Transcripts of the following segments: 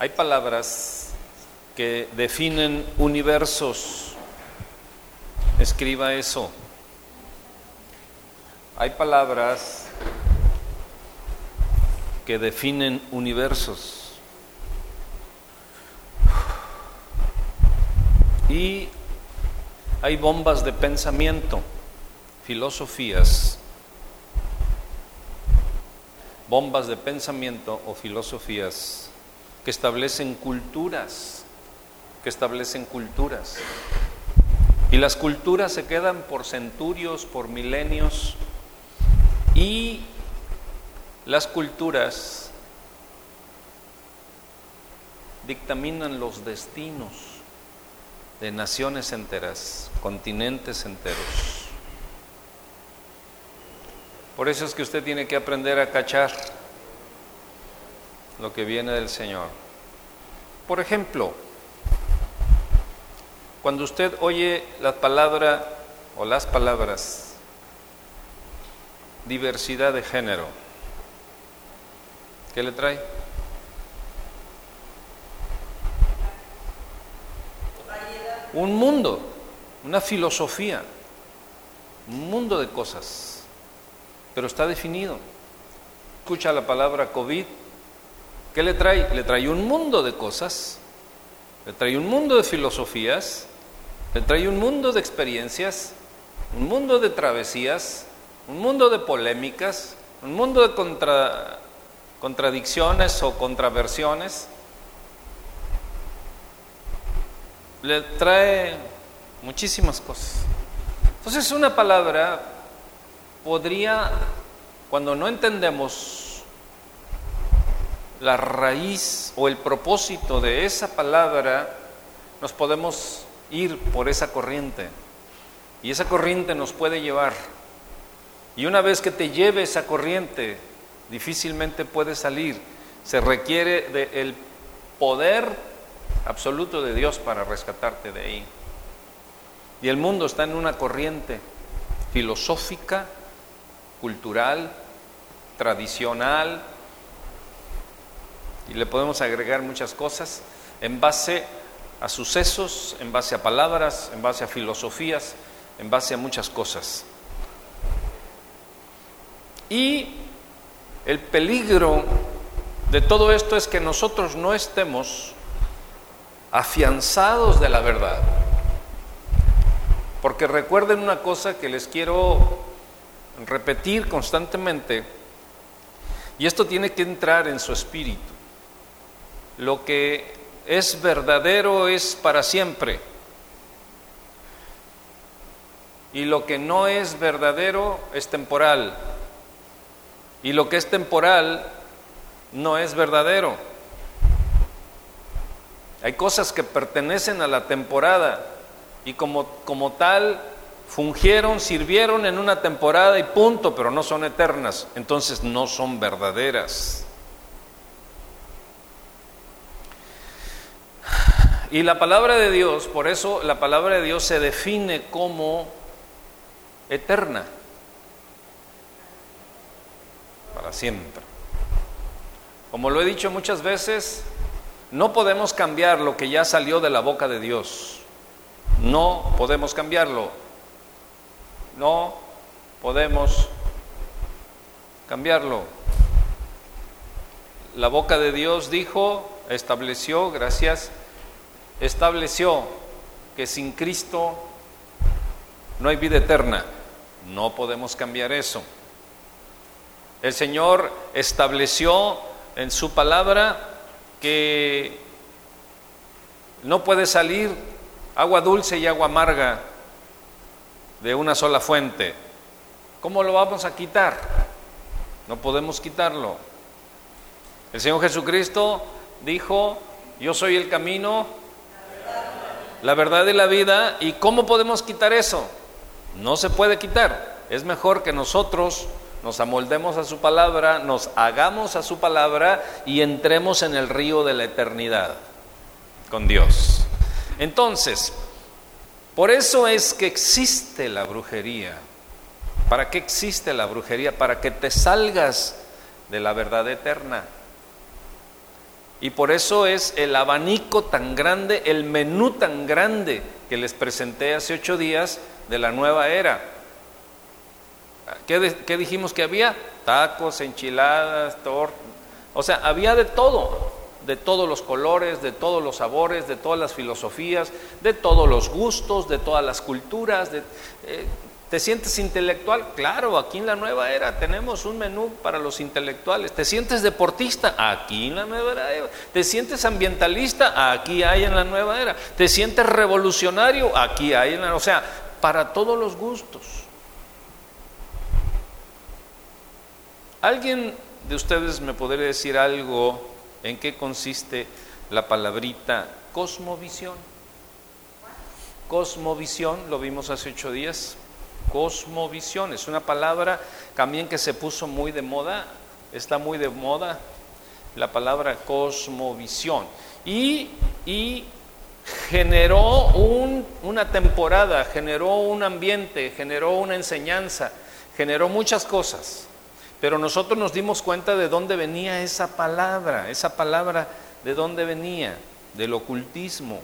Hay palabras que definen universos. Escriba eso. Hay palabras que definen universos. Y hay bombas de pensamiento, filosofías, bombas de pensamiento o filosofías que establecen culturas, que establecen culturas. Y las culturas se quedan por centurios, por milenios, y las culturas dictaminan los destinos de naciones enteras, continentes enteros. Por eso es que usted tiene que aprender a cachar lo que viene del Señor. Por ejemplo, cuando usted oye la palabra o las palabras diversidad de género. ¿Qué le trae? Un mundo, una filosofía, un mundo de cosas, pero está definido. Escucha la palabra COVID, ¿qué le trae? Le trae un mundo de cosas, le trae un mundo de filosofías, le trae un mundo de experiencias, un mundo de travesías, un mundo de polémicas, un mundo de contradicciones o contraversiones, le trae muchísimas cosas. Entonces una palabra podría, cuando no entendemos la raíz o el propósito de esa palabra, nos podemos ir por esa corriente. Y esa corriente nos puede llevar y una vez que te lleve esa corriente, difícilmente puedes salir. Se requiere del poder absoluto de Dios para rescatarte de ahí. Y el mundo está en una corriente filosófica, cultural, tradicional, y le podemos agregar muchas cosas en base a sucesos, en base a palabras, en base a filosofías, en base a muchas cosas. Y el peligro de todo esto es que nosotros no estemos afianzados de la verdad. Porque recuerden una cosa que les quiero repetir constantemente, y esto tiene que entrar en su espíritu. Lo que es verdadero es para siempre. Y lo que no es verdadero es temporal. Y lo que es temporal no es verdadero. Hay cosas que pertenecen a la temporada y como, como tal fungieron, sirvieron en una temporada y punto, pero no son eternas, entonces no son verdaderas. Y la palabra de Dios, por eso la palabra de Dios se define como eterna. para siempre. Como lo he dicho muchas veces, no podemos cambiar lo que ya salió de la boca de Dios. No podemos cambiarlo. No podemos cambiarlo. La boca de Dios dijo, estableció, gracias, estableció que sin Cristo no hay vida eterna. No podemos cambiar eso. El Señor estableció en su palabra que no puede salir agua dulce y agua amarga de una sola fuente. ¿Cómo lo vamos a quitar? No podemos quitarlo. El Señor Jesucristo dijo, yo soy el camino, la verdad y la vida. ¿Y cómo podemos quitar eso? No se puede quitar. Es mejor que nosotros nos amoldemos a su palabra, nos hagamos a su palabra y entremos en el río de la eternidad con Dios. Entonces, por eso es que existe la brujería. ¿Para qué existe la brujería? Para que te salgas de la verdad eterna. Y por eso es el abanico tan grande, el menú tan grande que les presenté hace ocho días de la nueva era. ¿Qué, dijimos que había? Tacos, enchiladas, tortas. O sea, había de todo, de todos los colores, de todos los sabores, de todas las filosofías, de todos los gustos, de todas las culturas. De, eh, ¿Te sientes intelectual? Claro, aquí en la nueva era tenemos un menú para los intelectuales. ¿Te sientes deportista? Aquí en la nueva era. ¿Te sientes ambientalista? Aquí hay en la nueva era. ¿Te sientes revolucionario? Aquí hay en la... O sea, para todos los gustos. ¿Alguien de ustedes me podría decir algo en qué consiste la palabrita cosmovisión? Cosmovisión, lo vimos hace ocho días. Cosmovisión es una palabra también que se puso muy de moda, está muy de moda la palabra cosmovisión. Y, y generó un, una temporada, generó un ambiente, generó una enseñanza, generó muchas cosas. Pero nosotros nos dimos cuenta de dónde venía esa palabra, esa palabra de dónde venía, del ocultismo,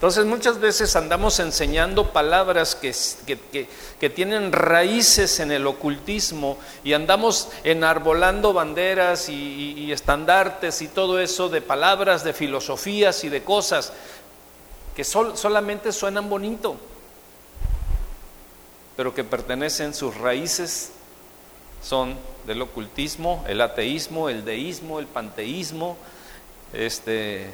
entonces muchas veces andamos enseñando palabras que, que, tienen raíces en el ocultismo y andamos enarbolando banderas y, estandartes y todo eso de palabras, de filosofías y de cosas que solamente suenan bonito, pero que pertenecen, sus raíces son del ocultismo, el ateísmo, el deísmo, el panteísmo, este,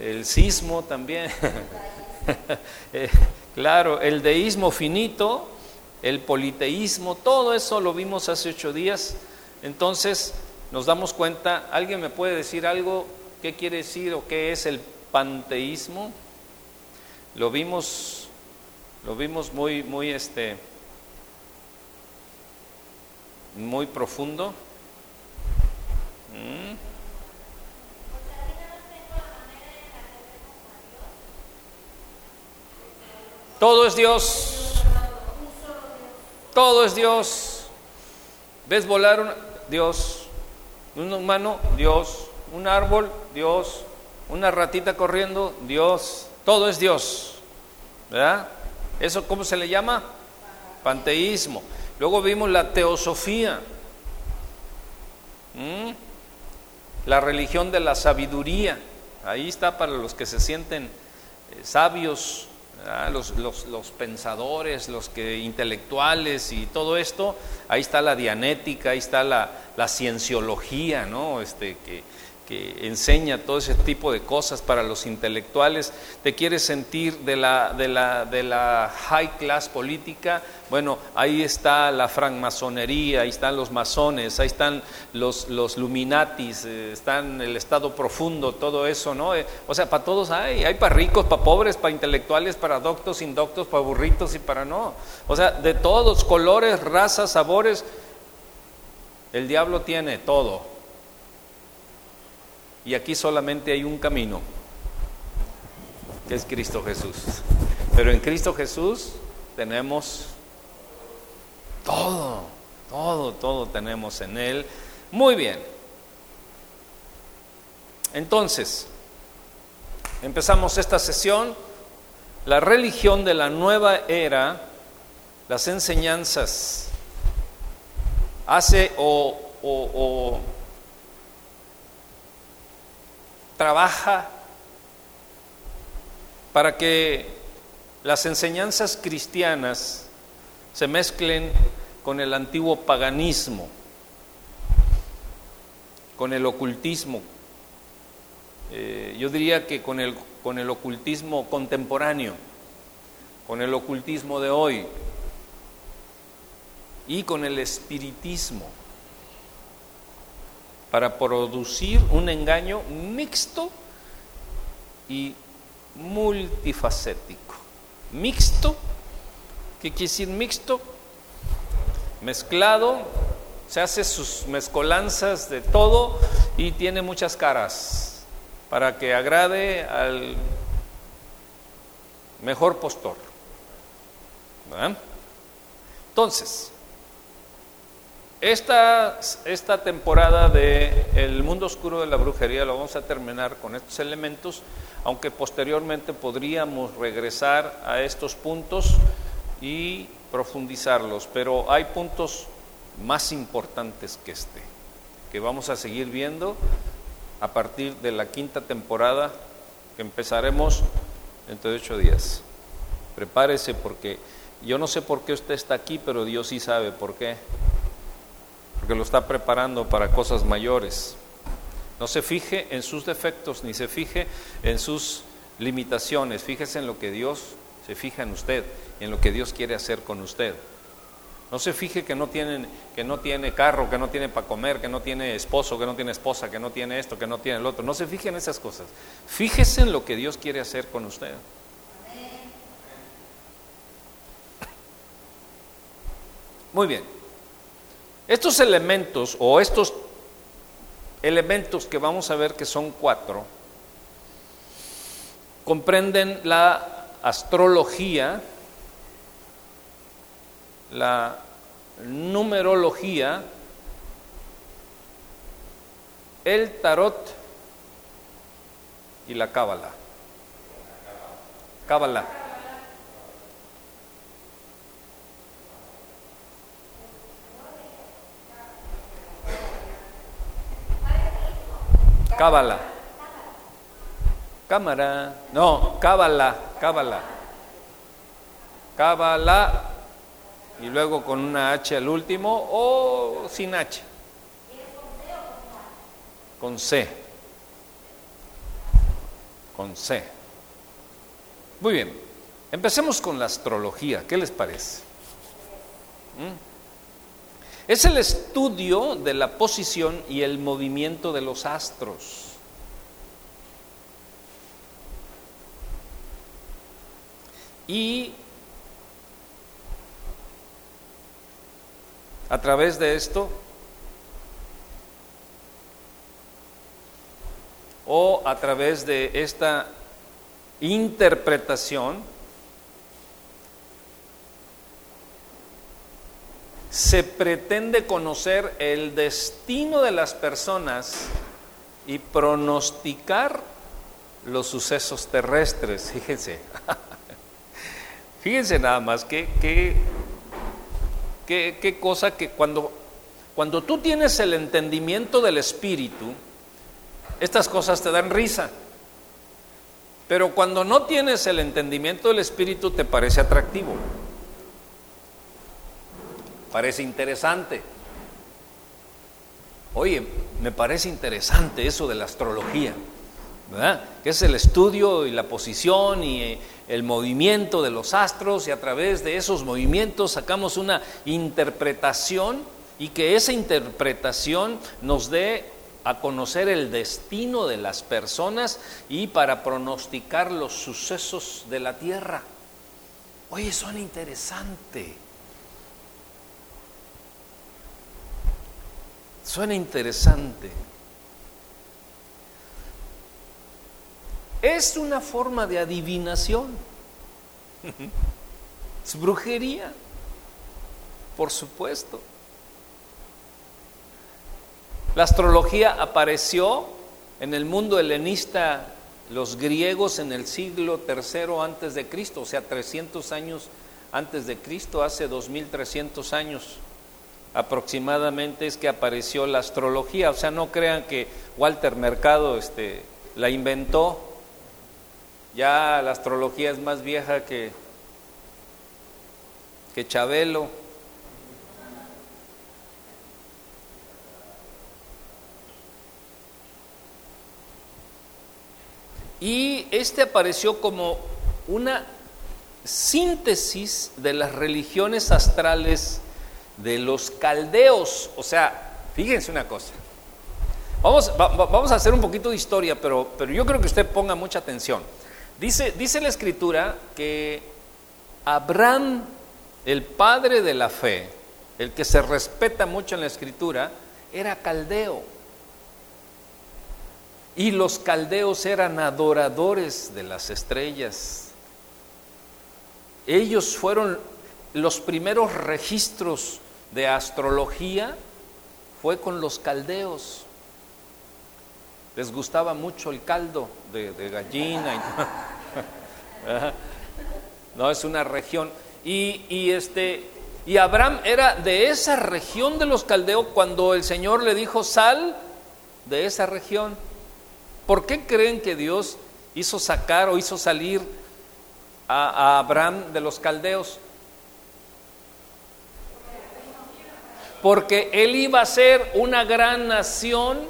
el sismo también, eh, claro, el deísmo finito, el politeísmo, todo eso lo vimos hace ocho días. Entonces nos damos cuenta, ¿alguien me puede decir algo? ¿Qué quiere decir o qué es el panteísmo? Lo vimos, lo vimos muy, muy, este, muy profundo. ¿Mm? Todo es Dios. Todo es Dios. ¿Ves volar un Dios? Un humano, Dios. Un árbol, Dios. Una ratita corriendo, Dios. Todo es Dios. ¿Verdad? ¿Eso cómo se le llama? Panteísmo. Luego vimos la teosofía. ¿Mm? La religión de la sabiduría. Ahí está para los que se sienten eh, sabios los, los, pensadores, los que intelectuales y todo esto, ahí está la dianética, ahí está la, la cienciología, ¿no? Este, que, que enseña todo ese tipo de cosas para los intelectuales, te quieres sentir de la, de la, de la high class política, bueno, ahí está la francmasonería, ahí están los masones, ahí están los, los luminatis, eh, están el estado profundo, todo eso, ¿no? Eh, o sea, para todos hay, hay para ricos, para pobres, para intelectuales, para doctos, indoctos, para burritos y para no. O sea, de todos, colores, razas, sabores, el diablo tiene todo. Y aquí solamente hay un camino, que es Cristo Jesús. Pero en Cristo Jesús tenemos todo, todo, todo tenemos en Él. Muy bien. Entonces, empezamos esta sesión. La religión de la nueva era, las enseñanzas, hace o, o trabaja para que las enseñanzas cristianas se mezclen con el antiguo paganismo, con el ocultismo. Eh, yo diría que con el, con el ocultismo contemporáneo, con el ocultismo de hoy y con el espiritismo para producir un engaño mixto y multifacético. Mixto, ¿qué quiere decir mixto? Mezclado, se hace sus mezcolanzas de todo y tiene muchas caras para que agrade al mejor postor. Entonces, esta, esta temporada de El mundo oscuro de la brujería lo vamos a terminar con estos elementos, aunque posteriormente podríamos regresar a estos puntos y profundizarlos, pero hay puntos más importantes que este, que vamos a seguir viendo a partir de la quinta temporada que empezaremos dentro de ocho días. Prepárese porque yo no sé por qué usted está aquí, pero Dios sí sabe por qué. Porque lo está preparando para cosas mayores. No se fije en sus defectos ni se fije en sus limitaciones. Fíjese en lo que Dios se fija en usted, en lo que Dios quiere hacer con usted. No se fije que no, tienen, que no tiene carro, que no tiene para comer, que no tiene esposo, que no tiene esposa, que no tiene esto, que no tiene el otro. No se fije en esas cosas. Fíjese en lo que Dios quiere hacer con usted. Muy bien. Estos elementos o estos elementos que vamos a ver que son cuatro, comprenden la astrología, la numerología, el tarot y la cábala. Cábala. Cábala. Cámara. No, cábala, cábala. Cábala y luego con una H al último o sin H. Con C. Con C. Muy bien. Empecemos con la astrología. ¿Qué les parece? ¿Mm? Es el estudio de la posición y el movimiento de los astros. Y a través de esto, o a través de esta interpretación, se pretende conocer el destino de las personas y pronosticar los sucesos terrestres. Fíjense, fíjense nada más que, qué cosa que cuando, cuando tú tienes el entendimiento del Espíritu, estas cosas te dan risa. Pero cuando no tienes el entendimiento del Espíritu te parece atractivo parece interesante. Oye, me parece interesante eso de la astrología, ¿verdad? Que es el estudio y la posición y eh, el movimiento de los astros y a través de esos movimientos sacamos una interpretación y que esa interpretación nos dé a conocer el destino de las personas y para pronosticar los sucesos de la tierra. Oye, suena interesante. Suena interesante. Es una forma de adivinación. Es brujería, por supuesto. La astrología apareció en el mundo helenista, los griegos en el siglo III antes de Cristo, o sea, 300 años antes de Cristo, hace 2300 años aproximadamente es que apareció la astrología. O sea, no crean que Walter Mercado este, la inventó. Ya la astrología es más vieja que, que Chabelo. Y este apareció como una síntesis de las religiones astrales de los caldeos. O sea, fíjense una cosa. Vamos, vamos a hacer un poquito de historia, pero, pero yo creo que usted ponga mucha atención. Dice, dice la escritura que Abraham, el padre de la fe, el que se respeta mucho en la escritura, era caldeo. Y los caldeos eran adoradores de las estrellas. Ellos fueron los primeros registros de astrología fue con los caldeos. Les gustaba mucho el caldo de, gallina. no, es una región. Y, y, este, y Abraham era de esa región de los caldeos cuando el Señor le dijo, sal de esa región. ¿Por qué creen que Dios hizo sacar o hizo salir a Abraham de los caldeos? Porque él iba a ser una gran nación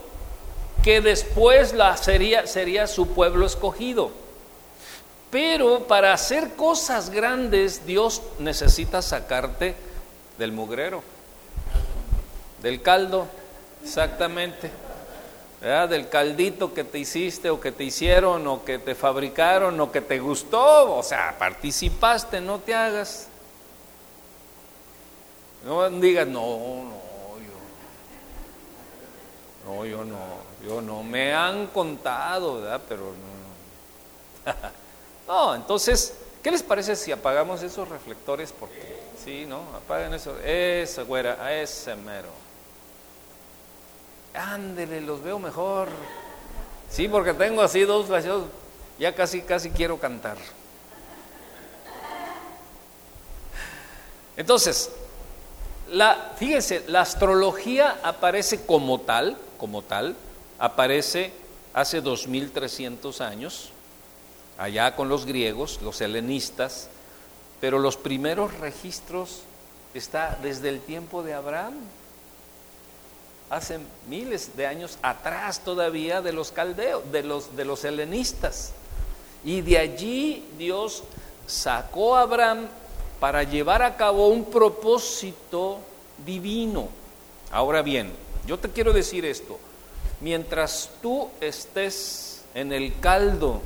que después la sería, sería su pueblo escogido. Pero para hacer cosas grandes, Dios necesita sacarte del mugrero, del caldo, exactamente, del caldito que te hiciste o que te hicieron o que te fabricaron o que te gustó, o sea, participaste, no te hagas. No digas, no, no, yo, no, yo no. Yo no, me han contado, ¿verdad? Pero no. no, entonces, ¿qué les parece si apagamos esos reflectores? Porque, sí, ¿no? Apaguen eso. Esa güera, ese mero. Ándele, los veo mejor. Sí, porque tengo así dos flasheos. Ya casi, casi quiero cantar. Entonces, la, fíjense, la astrología aparece como tal, como tal, aparece hace 2300 años, allá con los griegos, los helenistas, pero los primeros registros está desde el tiempo de Abraham, hace miles de años atrás todavía de los caldeos, de los, de los helenistas. Y de allí Dios sacó a Abraham para llevar a cabo un propósito divino. Ahora bien, yo te quiero decir esto, mientras tú estés en el caldo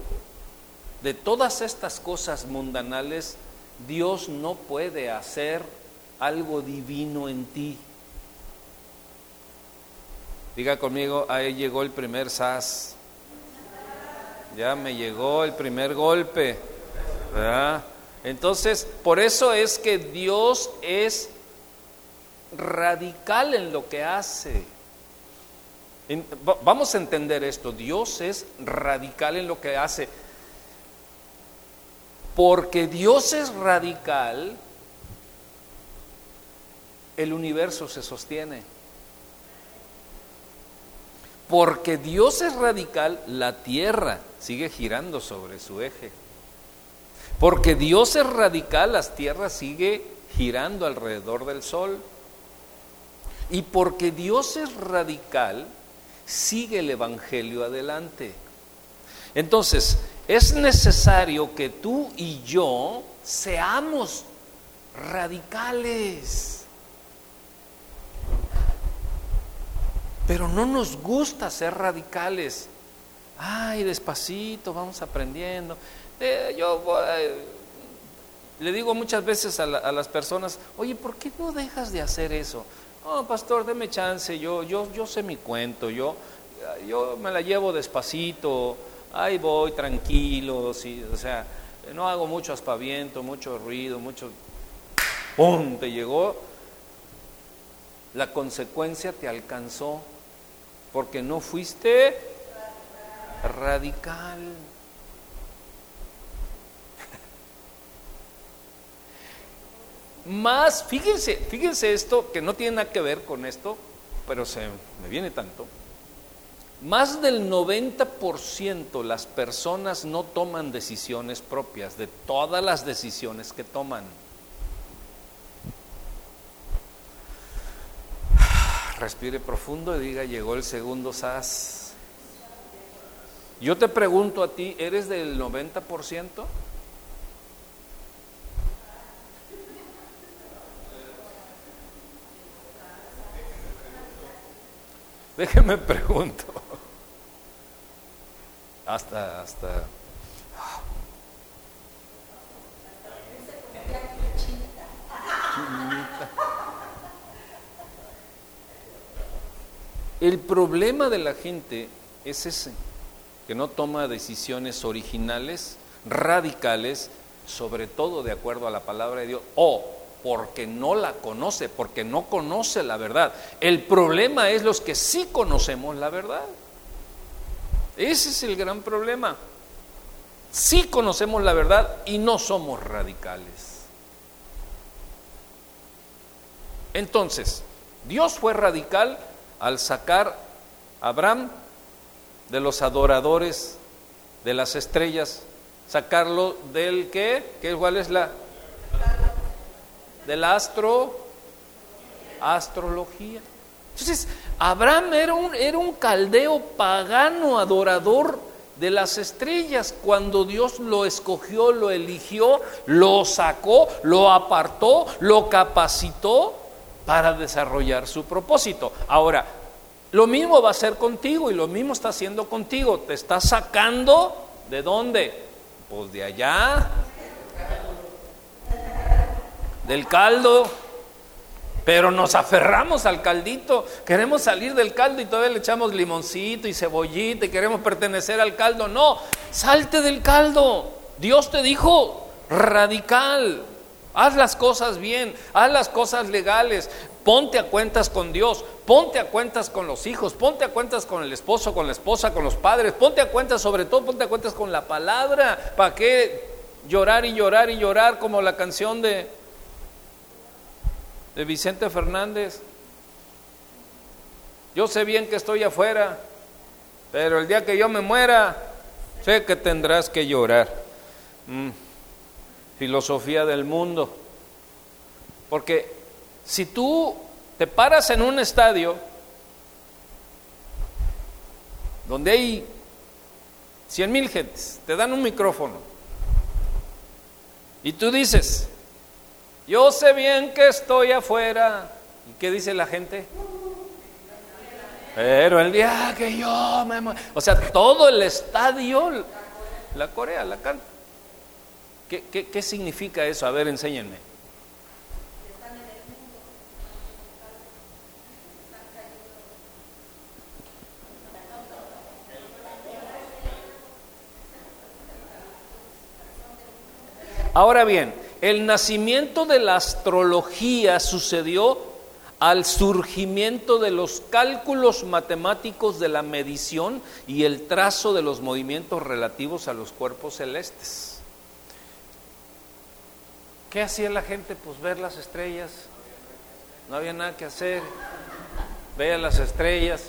de todas estas cosas mundanales, Dios no puede hacer algo divino en ti. Diga conmigo, ahí llegó el primer sas. Ya me llegó el primer golpe. Entonces, por eso es que Dios es radical en lo que hace. Vamos a entender esto, Dios es radical en lo que hace. Porque Dios es radical, el universo se sostiene. Porque Dios es radical, la tierra sigue girando sobre su eje. Porque Dios es radical, la tierra sigue girando alrededor del sol. Y porque Dios es radical, sigue el Evangelio adelante. Entonces, es necesario que tú y yo seamos radicales. Pero no nos gusta ser radicales. Ay, despacito, vamos aprendiendo. Eh, yo le digo muchas veces a, las personas, oye, ¿por qué no dejas de hacer eso? No, pastor, deme chance, yo, yo, yo sé mi cuento, yo, yo me la llevo despacito, ahí voy tranquilo, o sea, no hago mucho aspaviento, mucho ruido, mucho... ¡Pum! Te llegó, la consecuencia te alcanzó, porque no fuiste radical. Más, fíjense, fíjense esto, que no tiene nada que ver con esto, pero se me viene tanto. Más del 90% las personas no toman decisiones propias de todas las decisiones que toman. Respire profundo y diga, llegó el segundo SAS. Yo te pregunto a ti, ¿eres del 90%? Déjeme pregunto. Hasta, hasta. El problema de la gente es ese, que no toma decisiones originales, radicales, sobre todo de acuerdo a la palabra de Dios, o porque no la conoce, porque no conoce la verdad. El problema es los que sí conocemos la verdad. Ese es el gran problema. Sí conocemos la verdad y no somos radicales. Entonces, Dios fue radical al sacar a Abraham de los adoradores de las estrellas, sacarlo del que, ¿cuál es la? Del astro, astrología. Entonces, Abraham era un, era un caldeo pagano, adorador de las estrellas. Cuando Dios lo escogió, lo eligió, lo sacó, lo apartó, lo capacitó para desarrollar su propósito. Ahora, lo mismo va a ser contigo y lo mismo está haciendo contigo. Te está sacando de dónde? Pues de allá, del caldo pero nos aferramos al caldito, queremos salir del caldo y todavía le echamos limoncito y cebollita y queremos pertenecer al caldo. No, salte del caldo. Dios te dijo radical. Haz las cosas bien, haz las cosas legales, ponte a cuentas con Dios, ponte a cuentas con los hijos, ponte a cuentas con el esposo, con la esposa, con los padres, ponte a cuentas, sobre todo ponte a cuentas con la palabra. ¿Para qué llorar y llorar y llorar como la canción de de Vicente Fernández. Yo sé bien que estoy afuera, pero el día que yo me muera, sé que tendrás que llorar. Mm, filosofía del mundo. Porque si tú te paras en un estadio donde hay cien mil gentes, te dan un micrófono y tú dices, yo sé bien que estoy afuera. ¿Y qué dice la gente? Pero el día que yo me... O sea, todo el estadio, la Corea, la canta. ¿Qué, qué, qué significa eso? A ver, enséñenme. Ahora bien, el nacimiento de la astrología sucedió al surgimiento de los cálculos matemáticos de la medición y el trazo de los movimientos relativos a los cuerpos celestes. ¿Qué hacía la gente? Pues ver las estrellas. No había nada que hacer. Veía las estrellas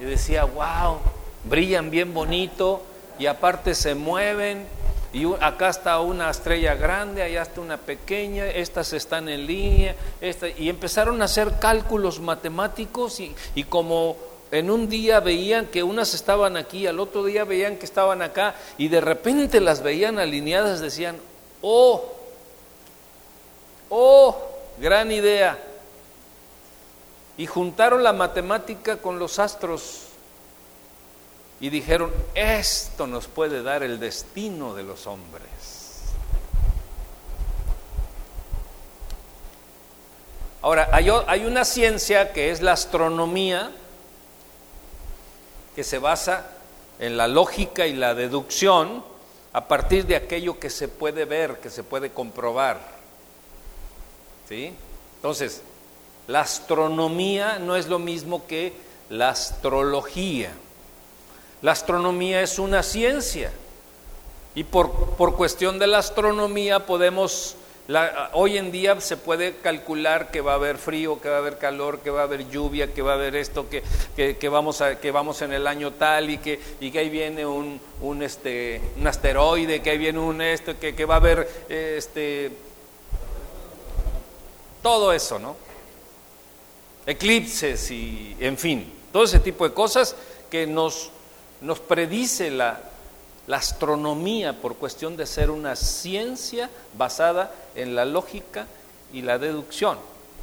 y decía, wow, brillan bien bonito y aparte se mueven y acá está una estrella grande, allá está una pequeña, estas están en línea, y empezaron a hacer cálculos matemáticos y, y como en un día veían que unas estaban aquí, al otro día veían que estaban acá, y de repente las veían alineadas, decían, oh, oh, gran idea. Y juntaron la matemática con los astros y dijeron, esto nos puede dar el destino de los hombres. Ahora, hay, una ciencia que es la astronomía, que se basa en la lógica y la deducción a partir de aquello que se puede ver, que se puede comprobar. ¿Sí? Entonces, la astronomía no es lo mismo que la astrología. La astronomía es una ciencia y por, por cuestión de la astronomía podemos, hoy en día se puede calcular que va a haber frío, que va a haber calor, que va a haber lluvia, que va a haber esto, que, que, vamos, a, que vamos en el año tal y que, y que ahí viene un, un, este, un asteroide, que ahí viene un esto, que, que va a haber este, todo eso, ¿no? Eclipses y en fin, todo ese tipo de cosas que nos nos predice la, astronomía por cuestión de ser una ciencia basada en la lógica y la deducción.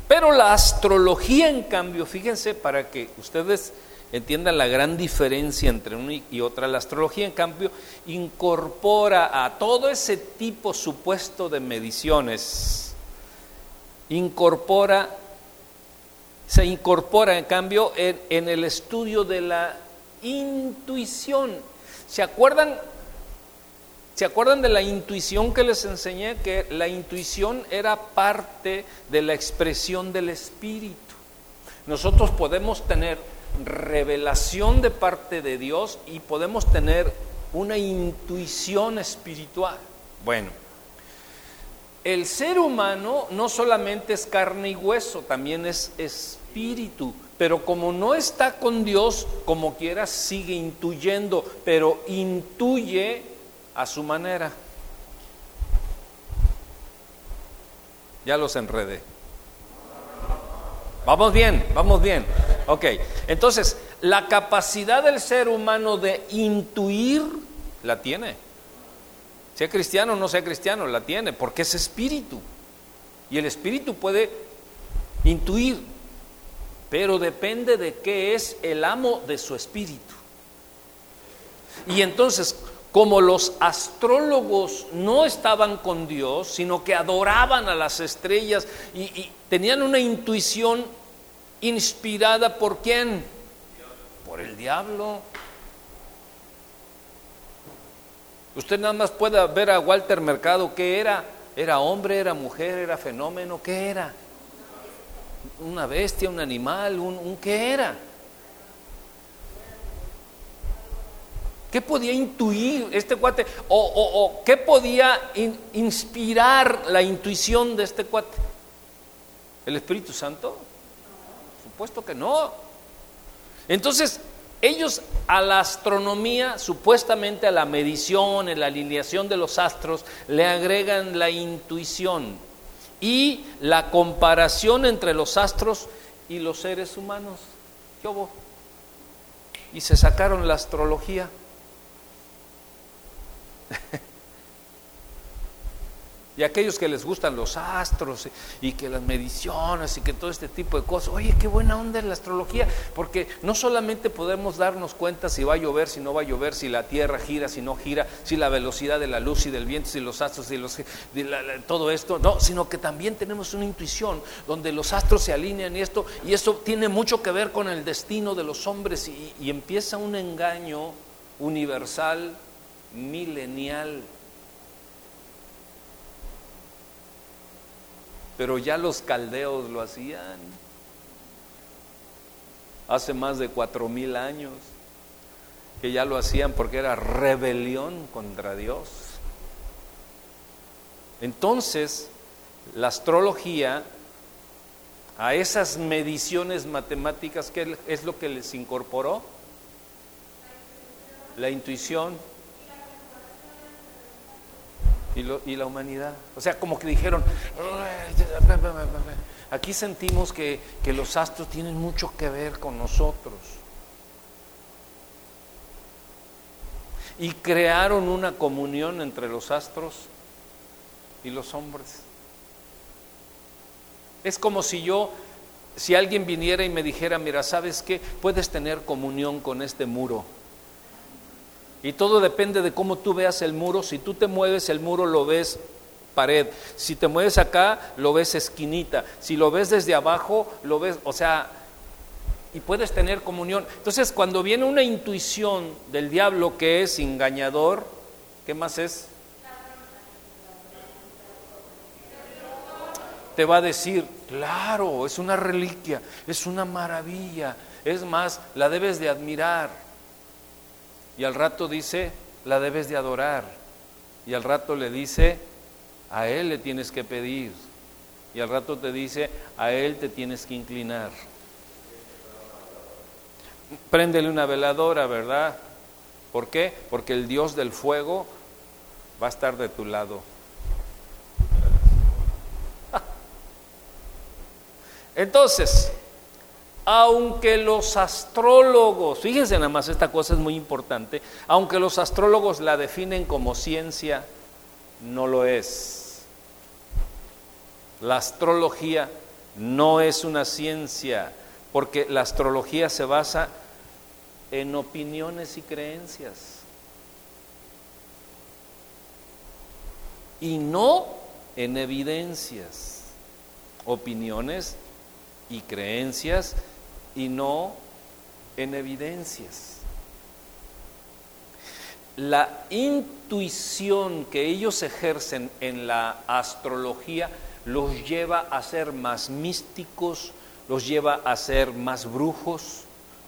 Pero la astrología, en cambio, fíjense, para que ustedes entiendan la gran diferencia entre una y otra, la astrología, en cambio, incorpora a todo ese tipo supuesto de mediciones, incorpora, se incorpora, en cambio, en el estudio de la intuición. ¿Se acuerdan? ¿Se acuerdan de la intuición que les enseñé? Que la intuición era parte de la expresión del espíritu. Nosotros podemos tener revelación de parte de Dios y podemos tener una intuición espiritual. Bueno, el ser humano no solamente es carne y hueso, también es espíritu, pero como no está con Dios, como quiera, sigue intuyendo, pero intuye a su manera. Ya los enredé. Vamos bien, vamos bien. Ok, entonces, la capacidad del ser humano de intuir la tiene. Sea cristiano o no sea cristiano, la tiene, porque es espíritu. Y el espíritu puede intuir, pero depende de qué es el amo de su espíritu. Y entonces, como los astrólogos no estaban con Dios, sino que adoraban a las estrellas y, tenían una intuición inspirada por quién? Por el diablo. Usted nada más puede ver a Walter Mercado, ¿qué era? ¿Era hombre, era mujer, era fenómeno? ¿Qué era? Una bestia, un animal, un, ¿qué era? ¿Qué podía intuir este cuate? ¿O, qué podía inspirar la intuición de este cuate? ¿El Espíritu Santo? Supuesto que no. Entonces, ellos a la astronomía, supuestamente a la medición, en la alineación de los astros, le agregan la intuición y la comparación entre los astros y los seres humanos. Y se sacaron la astrología. Y aquellos que les gustan los astros y que las mediciones y que todo este tipo de cosas, oye, qué buena onda es la astrología, porque no solamente podemos darnos cuenta si va a llover, si no va a llover, si la tierra gira, si no gira, si la velocidad de la luz y del viento, si los astros y los, todo esto, no, sino que también tenemos una intuición donde los astros se alinean y esto, y eso tiene mucho que ver con el destino de los hombres y empieza un engaño universal, milenial pero ya los caldeos lo hacían hace más de cuatro mil años, que ya lo hacían porque era rebelión contra Dios. Entonces, la astrología, a esas mediciones matemáticas, ¿qué es lo que les incorporó? La intuición, y, la humanidad. O sea, como que dijeron, aquí sentimos que, que los astros tienen mucho que ver con nosotros. Y crearon una comunión entre los astros y los hombres. Es como si yo, si alguien viniera y me dijera, mira, ¿sabes qué? Puedes tener comunión con este muro y todo depende de cómo tú veas el muro. Si tú te mueves el muro lo ves pared. Si te mueves acá lo ves esquinita. Si lo ves desde abajo lo ves, o sea, y puedes tener comunión. Entonces cuando viene una intuición del diablo que es engañador, ¿qué más es? Te va a decir, claro, es una reliquia, es una maravilla. Es más, la debes de admirar y al rato dice, la debes de adorar. Y al rato le dice, a Él le tienes que pedir. Y al rato te dice, a Él te tienes que inclinar. Préndele una veladora, ¿verdad? ¿Por qué? Porque el Dios del fuego va a estar de tu lado. Entonces, aunque los astrólogos, fíjense nada más, esta cosa es muy importante, aunque los astrólogos la definen como ciencia, no lo es. La astrología no es una ciencia, porque la astrología se basa en opiniones y creencias. Y no en evidencias, opiniones y creencias y no en evidencias. la intuición que ellos ejercen en la astrología los lleva a ser más místicos, los lleva a ser más brujos,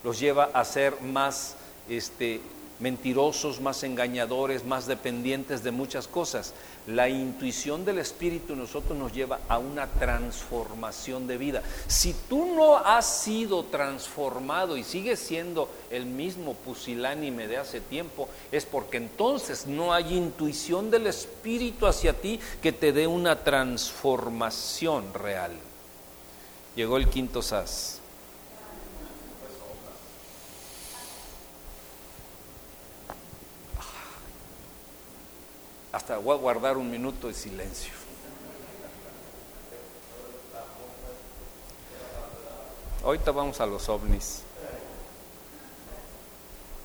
los lleva a ser más este, mentirosos, más engañadores, más dependientes de muchas cosas. La intuición del Espíritu en nosotros nos lleva a una transformación de vida. Si tú no has sido transformado y sigues siendo el mismo pusilánime de hace tiempo, es porque entonces no hay intuición del Espíritu hacia ti que te dé una transformación real. Llegó el quinto sas. Hasta guardar un minuto de silencio. Ahorita vamos a los ovnis.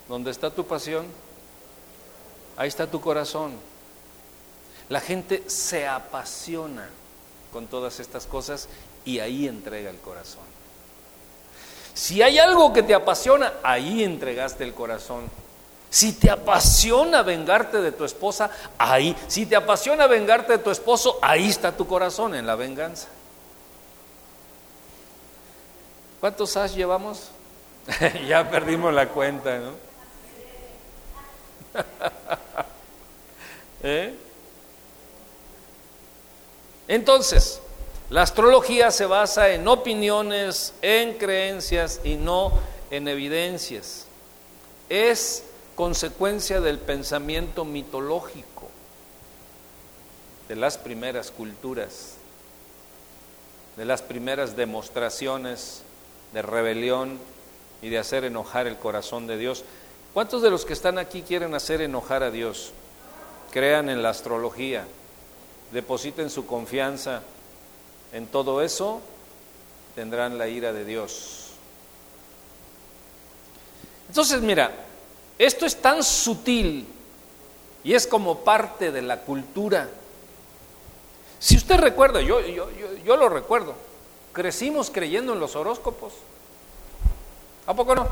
¿Dónde está tu pasión? Ahí está tu corazón. La gente se apasiona con todas estas cosas y ahí entrega el corazón. Si hay algo que te apasiona, ahí entregaste el corazón. Si te apasiona vengarte de tu esposa, ahí. Si te apasiona vengarte de tu esposo, ahí está tu corazón en la venganza. ¿Cuántos as llevamos? ya perdimos la cuenta, ¿no? ¿Eh? Entonces, la astrología se basa en opiniones, en creencias y no en evidencias. Es consecuencia del pensamiento mitológico de las primeras culturas, de las primeras demostraciones de rebelión y de hacer enojar el corazón de Dios. ¿Cuántos de los que están aquí quieren hacer enojar a Dios? Crean en la astrología, depositen su confianza en todo eso, tendrán la ira de Dios. Entonces, mira, esto es tan sutil y es como parte de la cultura. Si usted recuerda, yo, yo, yo, lo recuerdo, crecimos creyendo en los horóscopos. ¿A poco no?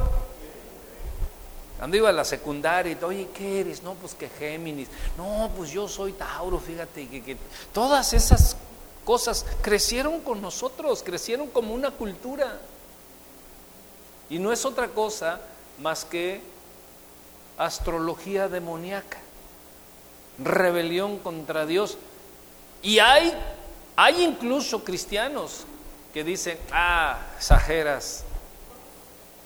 Cuando iba a la secundaria y oye, ¿qué eres? No, pues que Géminis. No, pues yo soy Tauro, fíjate que, que todas esas cosas crecieron con nosotros, crecieron como una cultura. Y no es otra cosa más que astrología demoníaca, rebelión contra Dios. Y hay, hay incluso cristianos que dicen, ah, exageras.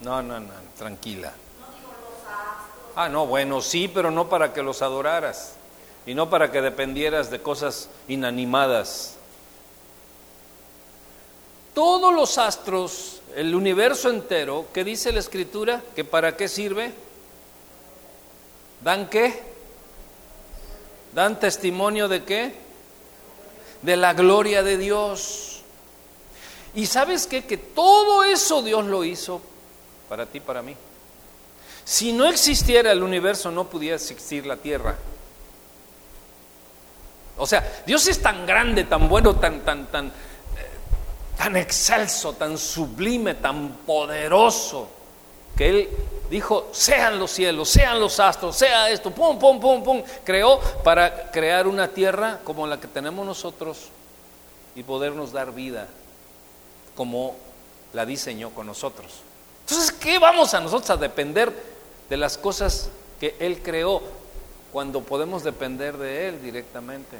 No, no, no, tranquila. Ah, no, bueno, sí, pero no para que los adoraras y no para que dependieras de cosas inanimadas. Todos los astros, el universo entero, ¿qué dice la escritura? ¿Que para qué sirve? ¿Dan qué? ¿Dan testimonio de qué? De la gloria de Dios. Y sabes qué? Que todo eso Dios lo hizo para ti, para mí. Si no existiera el universo, no pudiera existir la tierra. O sea, Dios es tan grande, tan bueno, tan, tan, tan, eh, tan excelso, tan sublime, tan poderoso, que Él dijo, sean los cielos, sean los astros, sea esto, pum, pum, pum, pum. Creó para crear una tierra como la que tenemos nosotros y podernos dar vida como la diseñó con nosotros. Entonces, ¿qué vamos a nosotros a depender de las cosas que Él creó cuando podemos depender de Él directamente?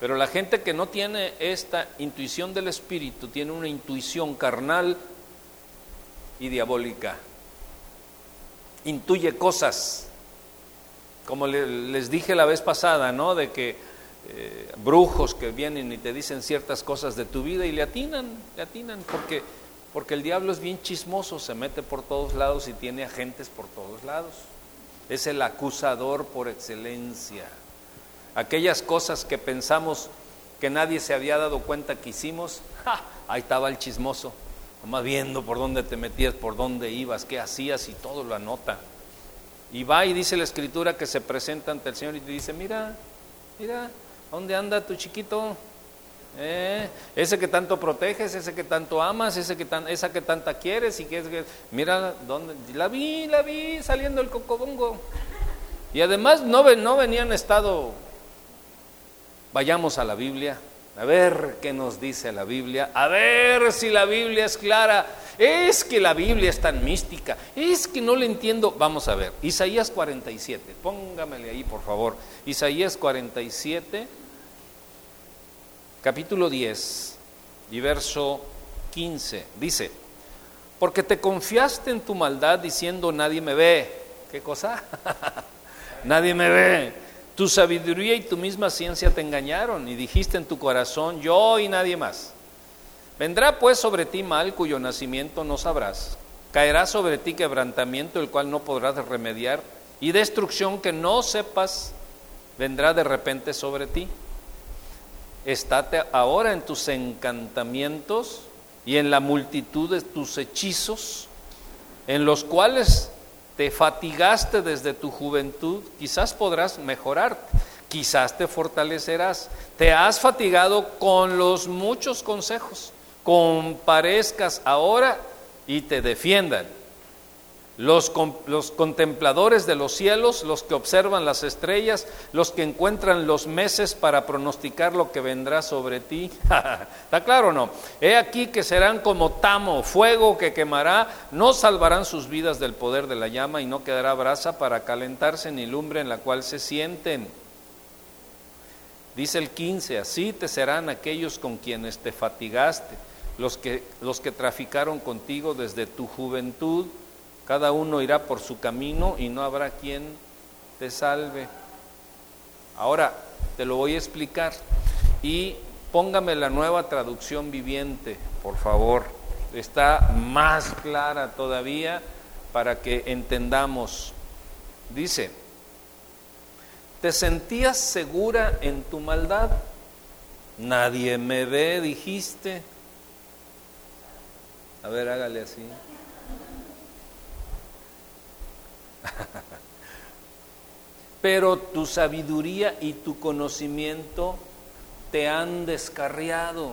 Pero la gente que no tiene esta intuición del Espíritu, tiene una intuición carnal, y diabólica. Intuye cosas, como les dije la vez pasada, ¿no? De que eh, brujos que vienen y te dicen ciertas cosas de tu vida y le atinan, le atinan, porque, porque el diablo es bien chismoso, se mete por todos lados y tiene agentes por todos lados. Es el acusador por excelencia. Aquellas cosas que pensamos que nadie se había dado cuenta que hicimos, ahí estaba el chismoso nomás viendo por dónde te metías, por dónde ibas, qué hacías y todo lo anota. Y va y dice la escritura que se presenta ante el Señor y te dice, mira, mira, ¿dónde anda tu chiquito? ¿eh? ese que tanto proteges, ese que tanto amas, ese que tan, esa que tanta quieres y que, mira dónde la vi, la vi saliendo el cocobongo. Y además no, no venían estado vayamos a la Biblia, a ver qué nos dice la Biblia, a ver si la Biblia es clara. Es que la Biblia es tan mística, es que no le entiendo. Vamos a ver, Isaías 47, póngamele ahí por favor. Isaías 47, capítulo 10 y verso 15, dice, porque te confiaste en tu maldad diciendo nadie me ve. ¿Qué cosa? nadie me ve. Tu sabiduría y tu misma ciencia te engañaron y dijiste en tu corazón, yo y nadie más. Vendrá pues sobre ti mal cuyo nacimiento no sabrás. Caerá sobre ti quebrantamiento el cual no podrás remediar y destrucción que no sepas vendrá de repente sobre ti. Estate ahora en tus encantamientos y en la multitud de tus hechizos, en los cuales te fatigaste desde tu juventud, quizás podrás mejorar, quizás te fortalecerás. Te has fatigado con los muchos consejos, comparezcas ahora y te defiendan. Los, los, contempladores de los cielos, los que observan las estrellas, los que encuentran los meses para pronosticar lo que vendrá sobre ti. ¿Está claro o no? He aquí que serán como tamo, fuego que quemará, no salvarán sus vidas del poder de la llama y no quedará brasa para calentarse ni lumbre en la cual se sienten. Dice el 15, así te serán aquellos con quienes te fatigaste, los que, los que traficaron contigo desde tu juventud cada uno irá por su camino y no habrá quien te salve. Ahora te lo voy a explicar y póngame la nueva traducción viviente, por favor. Está más clara todavía para que entendamos. Dice, ¿te sentías segura en tu maldad? Nadie me ve, dijiste. A ver, hágale así. Pero tu sabiduría y tu conocimiento te han descarriado.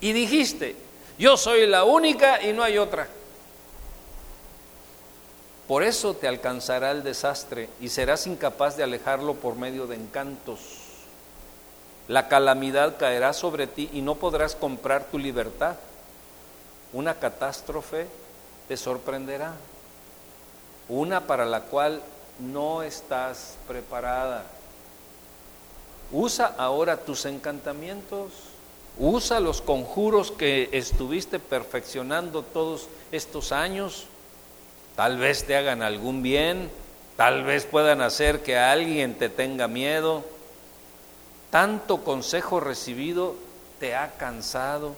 Y dijiste, yo soy la única y no hay otra. Por eso te alcanzará el desastre y serás incapaz de alejarlo por medio de encantos. La calamidad caerá sobre ti y no podrás comprar tu libertad una catástrofe te sorprenderá, una para la cual no estás preparada. Usa ahora tus encantamientos, usa los conjuros que estuviste perfeccionando todos estos años, tal vez te hagan algún bien, tal vez puedan hacer que alguien te tenga miedo. Tanto consejo recibido te ha cansado.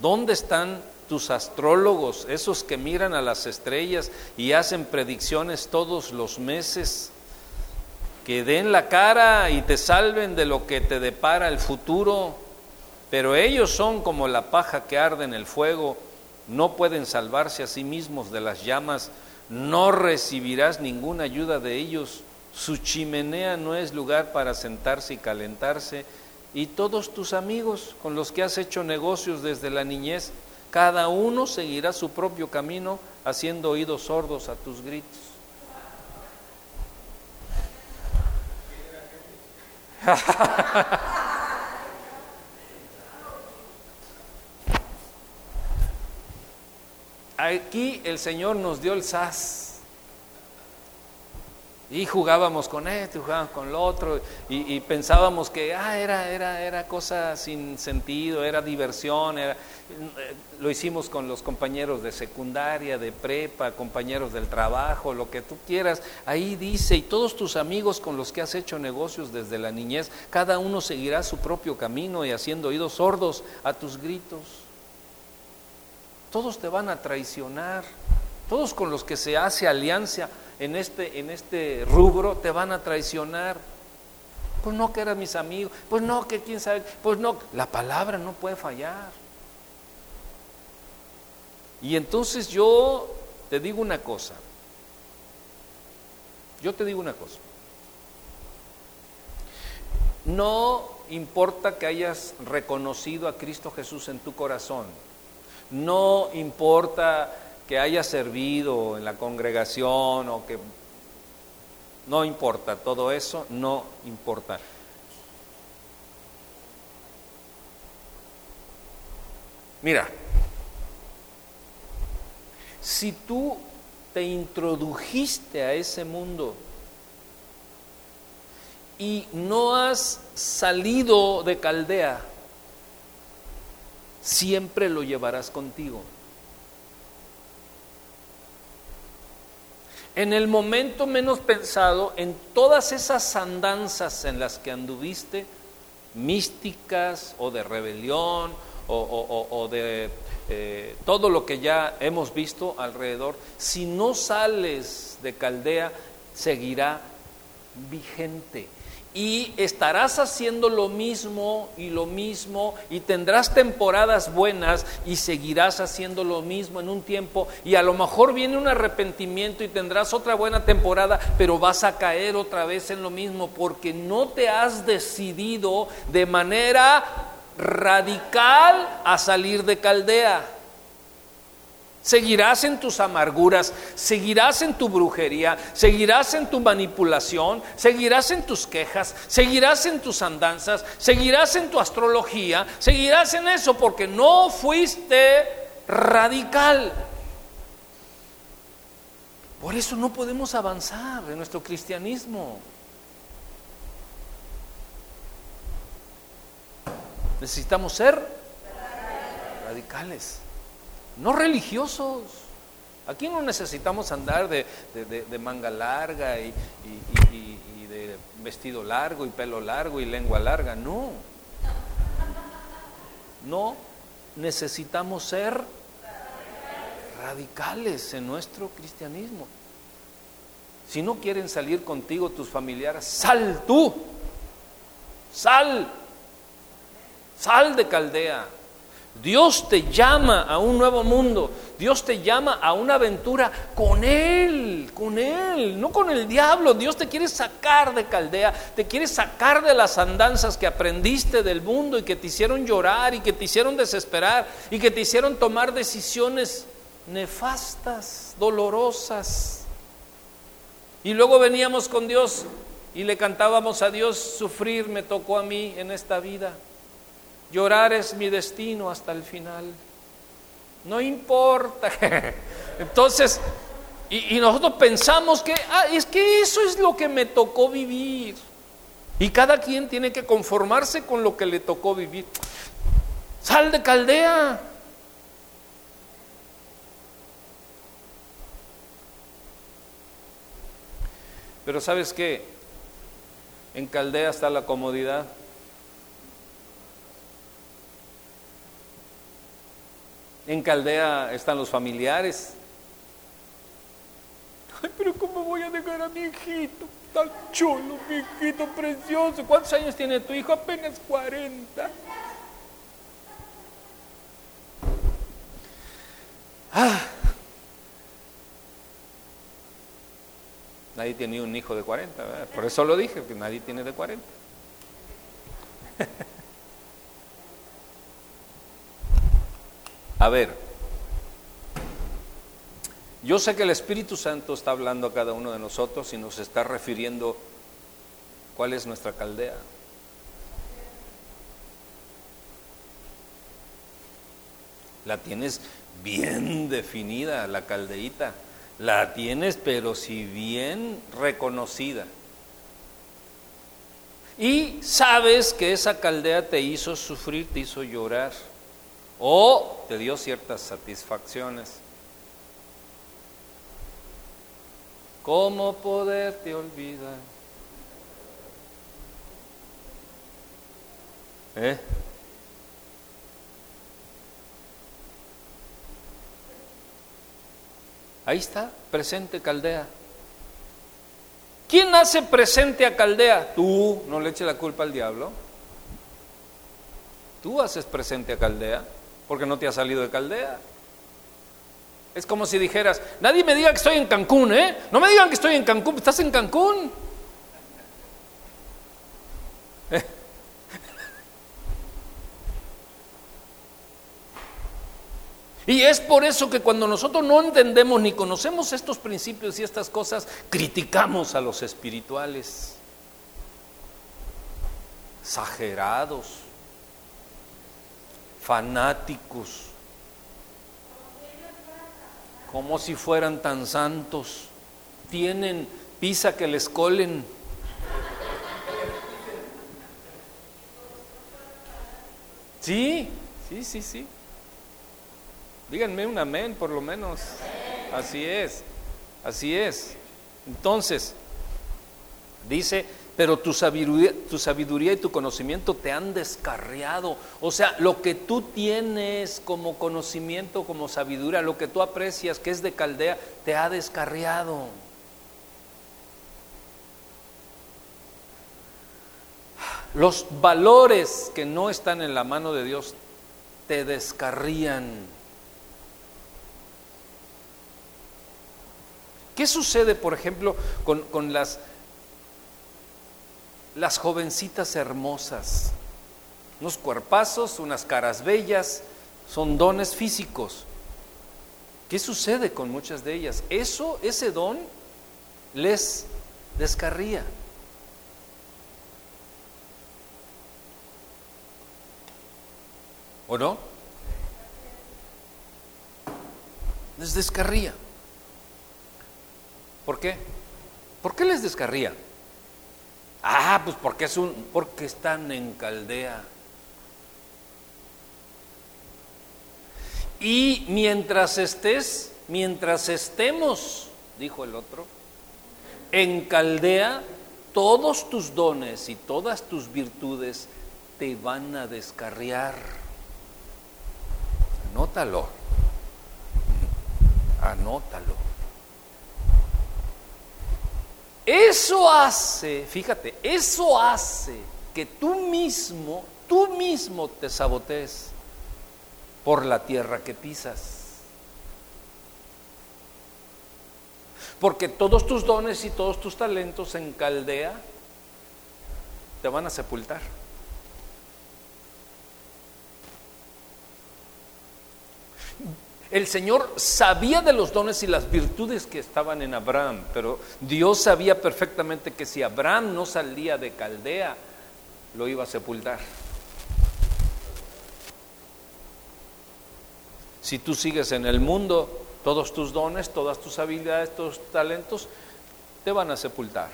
¿Dónde están tus astrólogos, esos que miran a las estrellas y hacen predicciones todos los meses, que den la cara y te salven de lo que te depara el futuro, pero ellos son como la paja que arde en el fuego, no pueden salvarse a sí mismos de las llamas, no recibirás ninguna ayuda de ellos, su chimenea no es lugar para sentarse y calentarse, y todos tus amigos con los que has hecho negocios desde la niñez, cada uno seguirá su propio camino haciendo oídos sordos a tus gritos. Aquí el Señor nos dio el sas y jugábamos con esto, y jugábamos con lo otro, y, pensábamos que ah, era, era, era cosa sin sentido, era diversión, era, lo hicimos con los compañeros de secundaria, de prepa, compañeros del trabajo, lo que tú quieras. Ahí dice, y todos tus amigos con los que has hecho negocios desde la niñez, cada uno seguirá su propio camino y haciendo oídos sordos a tus gritos. Todos te van a traicionar, todos con los que se hace alianza en este, en este rubro te van a traicionar. Pues no que eran mis amigos, pues no que quién sabe, pues no, la palabra no puede fallar. Y entonces yo te digo una cosa, yo te digo una cosa, No importa que hayas reconocido a Cristo Jesús en tu corazón. No importa que hayas servido en la congregación o que... No importa, todo eso no importa. Mira, si tú te introdujiste a ese mundo y no has salido de Caldea, siempre lo llevarás contigo. En el momento menos pensado, en todas esas andanzas en las que anduviste, místicas o de rebelión o, de eh, todo lo que ya hemos visto alrededor, si no sales de Caldea, seguirá vigente y estarás haciendo lo mismo y lo mismo y tendrás temporadas buenas y seguirás haciendo lo mismo en un tiempo y a lo mejor viene un arrepentimiento y tendrás otra buena temporada, pero vas a caer otra vez en lo mismo porque no te has decidido de manera radical a salir de Caldea. Seguirás en tus amarguras, seguirás en tu brujería, seguirás en tu manipulación, seguirás en tus quejas, seguirás en tus andanzas, seguirás en tu astrología, seguirás en eso porque no fuiste radical. Por eso no podemos avanzar en nuestro cristianismo. Necesitamos ser radicales no religiosos. Aquí no necesitamos andar de, manga larga y, de vestido largo y pelo largo y lengua larga, no. No necesitamos ser radicales en nuestro cristianismo. Si no quieren salir contigo tus familiares, sal tú, sal, sal de Caldea, Dios te llama a un nuevo mundo. Dios te llama a una aventura con Él, con Él, no con el diablo. Dios te quiere sacar de Caldea, te quiere sacar de las andanzas que aprendiste del mundo y que te hicieron llorar y que te hicieron desesperar y que te hicieron tomar decisiones nefastas, dolorosas. Y luego veníamos con Dios y le cantábamos a Dios, sufrir me tocó a mí en esta vida. Llorar es mi destino hasta el final. No importa. Entonces, y, nosotros pensamos que ah, es que eso es lo que me tocó vivir. Y cada quien tiene que conformarse con lo que le tocó vivir. Sal de Caldea. Pero sabes qué? En Caldea está la comodidad. En Caldea están los familiares. Ay, pero ¿cómo voy a dejar a mi hijito? Tan chulo, mi hijito precioso. ¿Cuántos años tiene tu hijo? Apenas 40. Ah. Nadie tiene un hijo de 40, ¿verdad? por eso lo dije, que nadie tiene de 40. A ver, yo sé que el Espíritu Santo está hablando a cada uno de nosotros y nos está refiriendo cuál es nuestra caldea. La tienes bien definida, la caldeita. La tienes, pero si bien reconocida. Y sabes que esa caldea te hizo sufrir, te hizo llorar o te dio ciertas satisfacciones. ¿Cómo poderte olvidar? ¿Eh? Ahí está, presente Caldea. ¿Quién hace presente a Caldea? Tú, no le eches la culpa al diablo. Tú haces presente a Caldea porque no te has salido de Caldea. Es como si dijeras, nadie me diga que estoy en Cancún, ¿eh? No me digan que estoy en Cancún, estás en Cancún. Y es por eso que cuando nosotros no entendemos ni conocemos estos principios y estas cosas, criticamos a los espirituales. Exagerados fanáticos, como si fueran tan santos. Tienen pisa que les colen. Sí, sí, sí, sí. Díganme un amén por lo menos. Así es, así es. Entonces, dice, pero tu sabiduría, tu sabiduría y tu conocimiento te han descarriado. O sea, lo que tú tienes como conocimiento, como sabiduría, lo que tú aprecias que es de Caldea, te ha descarriado. Los valores que no están en la mano de Dios te descarrían. ¿Qué sucede, por ejemplo, con, las, las jovencitas hermosas? Unos cuerpazos, unas caras bellas, son dones físicos. ¿Qué sucede con muchas de ellas? Eso, ese don, les descarría. ¿O no? Les descarría. ¿Por qué? ¿Por qué les descarría? Ah, pues porque es un porque están en Caldea. Y mientras estés, mientras estemos, dijo el otro, en Caldea, todos tus dones y todas tus virtudes te van a descarriar. Anótalo. Anótalo. Eso hace, fíjate, eso hace que tú mismo, tú mismo te sabotees por la tierra que pisas. Porque todos tus dones y todos tus talentos en Caldea te van a sepultar. El Señor sabía de los dones y las virtudes que estaban en Abraham, pero Dios sabía perfectamente que si Abraham no salía de Caldea, lo iba a sepultar. Si tú sigues en el mundo, todos tus dones, todas tus habilidades, todos tus talentos, te van a sepultar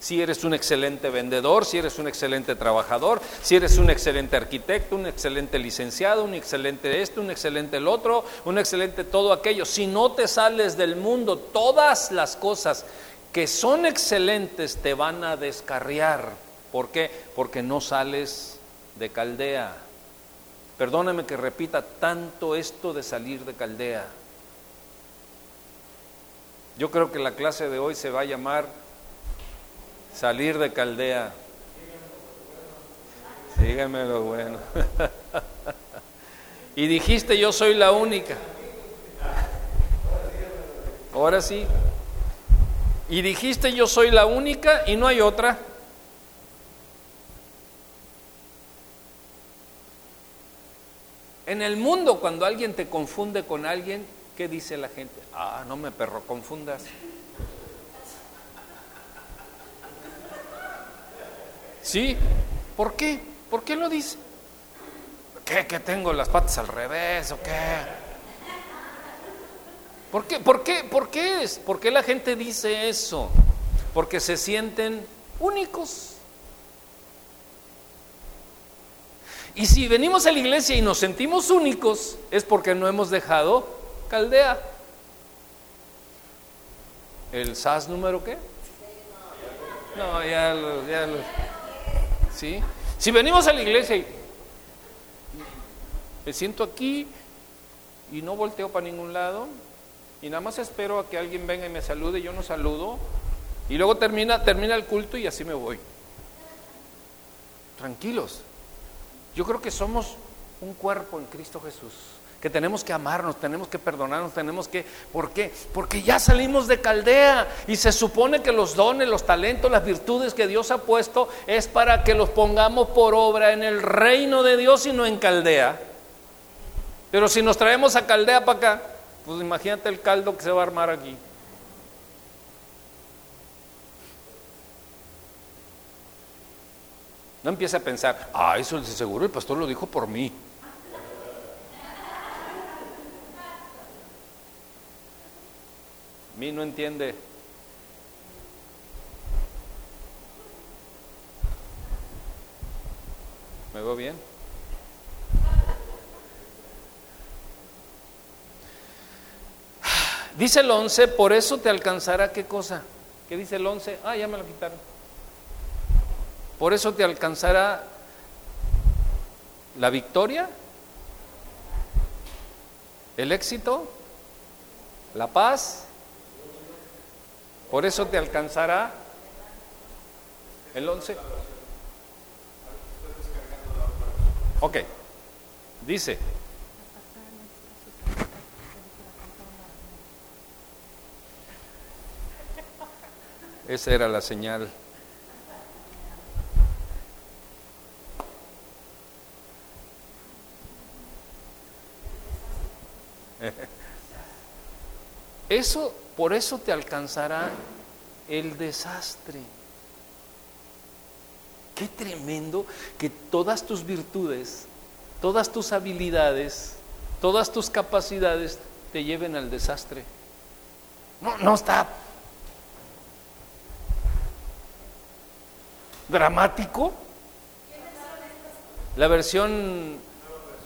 si eres un excelente vendedor, si eres un excelente trabajador, si eres un excelente arquitecto, un excelente licenciado, un excelente esto, un excelente el otro, un excelente todo aquello. Si no te sales del mundo, todas las cosas que son excelentes te van a descarriar. ¿Por qué? Porque no sales de Caldea. Perdóname que repita tanto esto de salir de Caldea. Yo creo que la clase de hoy se va a llamar salir de Caldea. Sígueme lo bueno. y dijiste, yo soy la única. Ahora sí. Y dijiste, yo soy la única y no hay otra. En el mundo, cuando alguien te confunde con alguien, ¿qué dice la gente? Ah, no me perro confundas. ¿Sí? ¿Por qué? ¿Por qué lo dice? ¿Qué? ¿Que tengo las patas al revés o qué? ¿Por qué? ¿Por qué? ¿Por qué es? ¿Por qué la gente dice eso? Porque se sienten únicos. Y si venimos a la iglesia y nos sentimos únicos, es porque no hemos dejado caldea. ¿El SAS número qué? No, ya lo, ya lo, si venimos a la iglesia y me siento aquí y no volteo para ningún lado y nada más espero a que alguien venga y me salude yo no saludo y luego termina, termina el culto y así me voy. Tranquilos. Yo creo que somos un cuerpo en Cristo Jesús que tenemos que amarnos, tenemos que perdonarnos, tenemos que... ¿Por qué? Porque ya salimos de Caldea y se supone que los dones, los talentos, las virtudes que Dios ha puesto es para que los pongamos por obra en el reino de Dios y no en Caldea. Pero si nos traemos a Caldea para acá, pues imagínate el caldo que se va a armar aquí. No empiece a pensar, ah, eso seguro el pastor lo dijo por mí. Mí no entiende. ¿Me veo bien? Dice el 11, por eso te alcanzará qué cosa. ¿Qué dice el 11? Ah, ya me lo quitaron. Por eso te alcanzará la victoria, el éxito, la paz, por eso te alcanzará el 11. Ok, dice. Esa era la señal. Eso por eso te alcanzará el desastre. Qué tremendo que todas tus virtudes, todas tus habilidades, todas tus capacidades te lleven al desastre. No, no está dramático. La versión,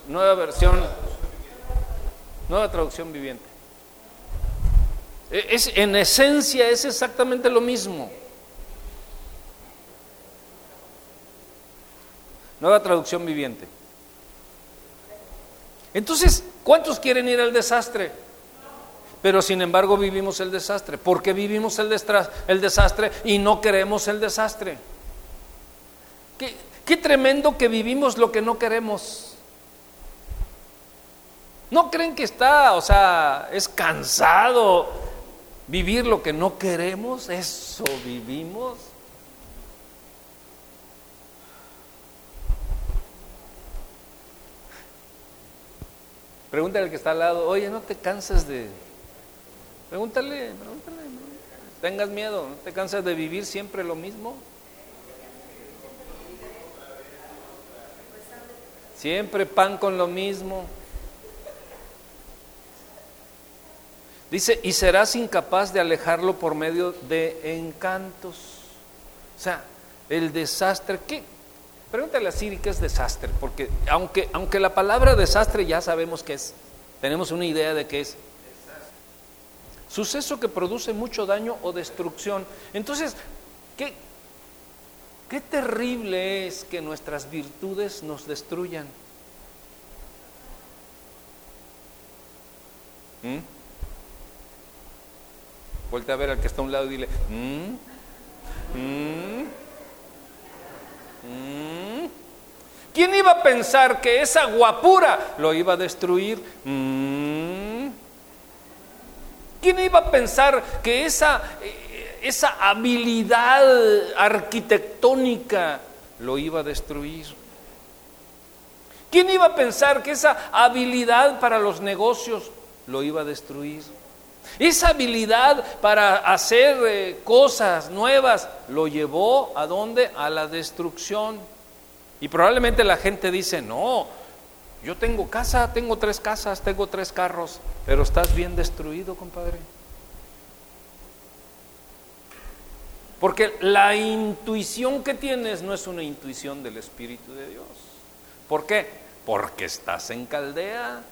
nueva versión, nueva traducción viviente. Es, en esencia es exactamente lo mismo. Nueva traducción viviente. Entonces, ¿cuántos quieren ir al desastre? Pero sin embargo vivimos el desastre. ¿Por qué vivimos el, desastre y no queremos el desastre? Qué, qué tremendo que vivimos lo que no queremos. ¿No creen que está, o sea, es cansado Vivir lo que no queremos, eso vivimos. Pregúntale al que está al lado, oye, ¿no te cansas de... Pregúntale, pregúntale, tengas miedo, ¿no te cansas de vivir siempre lo mismo? Siempre pan con lo mismo. Dice, y serás incapaz de alejarlo por medio de encantos. O sea, el desastre, ¿qué? Pregúntale a Siri qué es desastre, porque aunque, aunque la palabra desastre ya sabemos qué es, tenemos una idea de qué es. Suceso que produce mucho daño o destrucción. Entonces, ¿qué, qué terrible es que nuestras virtudes nos destruyan? ¿Mm? Vuelta a ver al que está a un lado y dile, ¿Mm? ¿Mm? ¿Mm? ¿quién iba a pensar que esa guapura lo iba a destruir? ¿Quién iba a pensar que esa, eh, esa habilidad arquitectónica lo iba a destruir? ¿Quién iba a pensar que esa habilidad para los negocios lo iba a destruir? Esa habilidad para hacer eh, cosas nuevas lo llevó a dónde? A la destrucción. Y probablemente la gente dice, no, yo tengo casa, tengo tres casas, tengo tres carros, pero estás bien destruido, compadre. Porque la intuición que tienes no es una intuición del Espíritu de Dios. ¿Por qué? Porque estás en Caldea.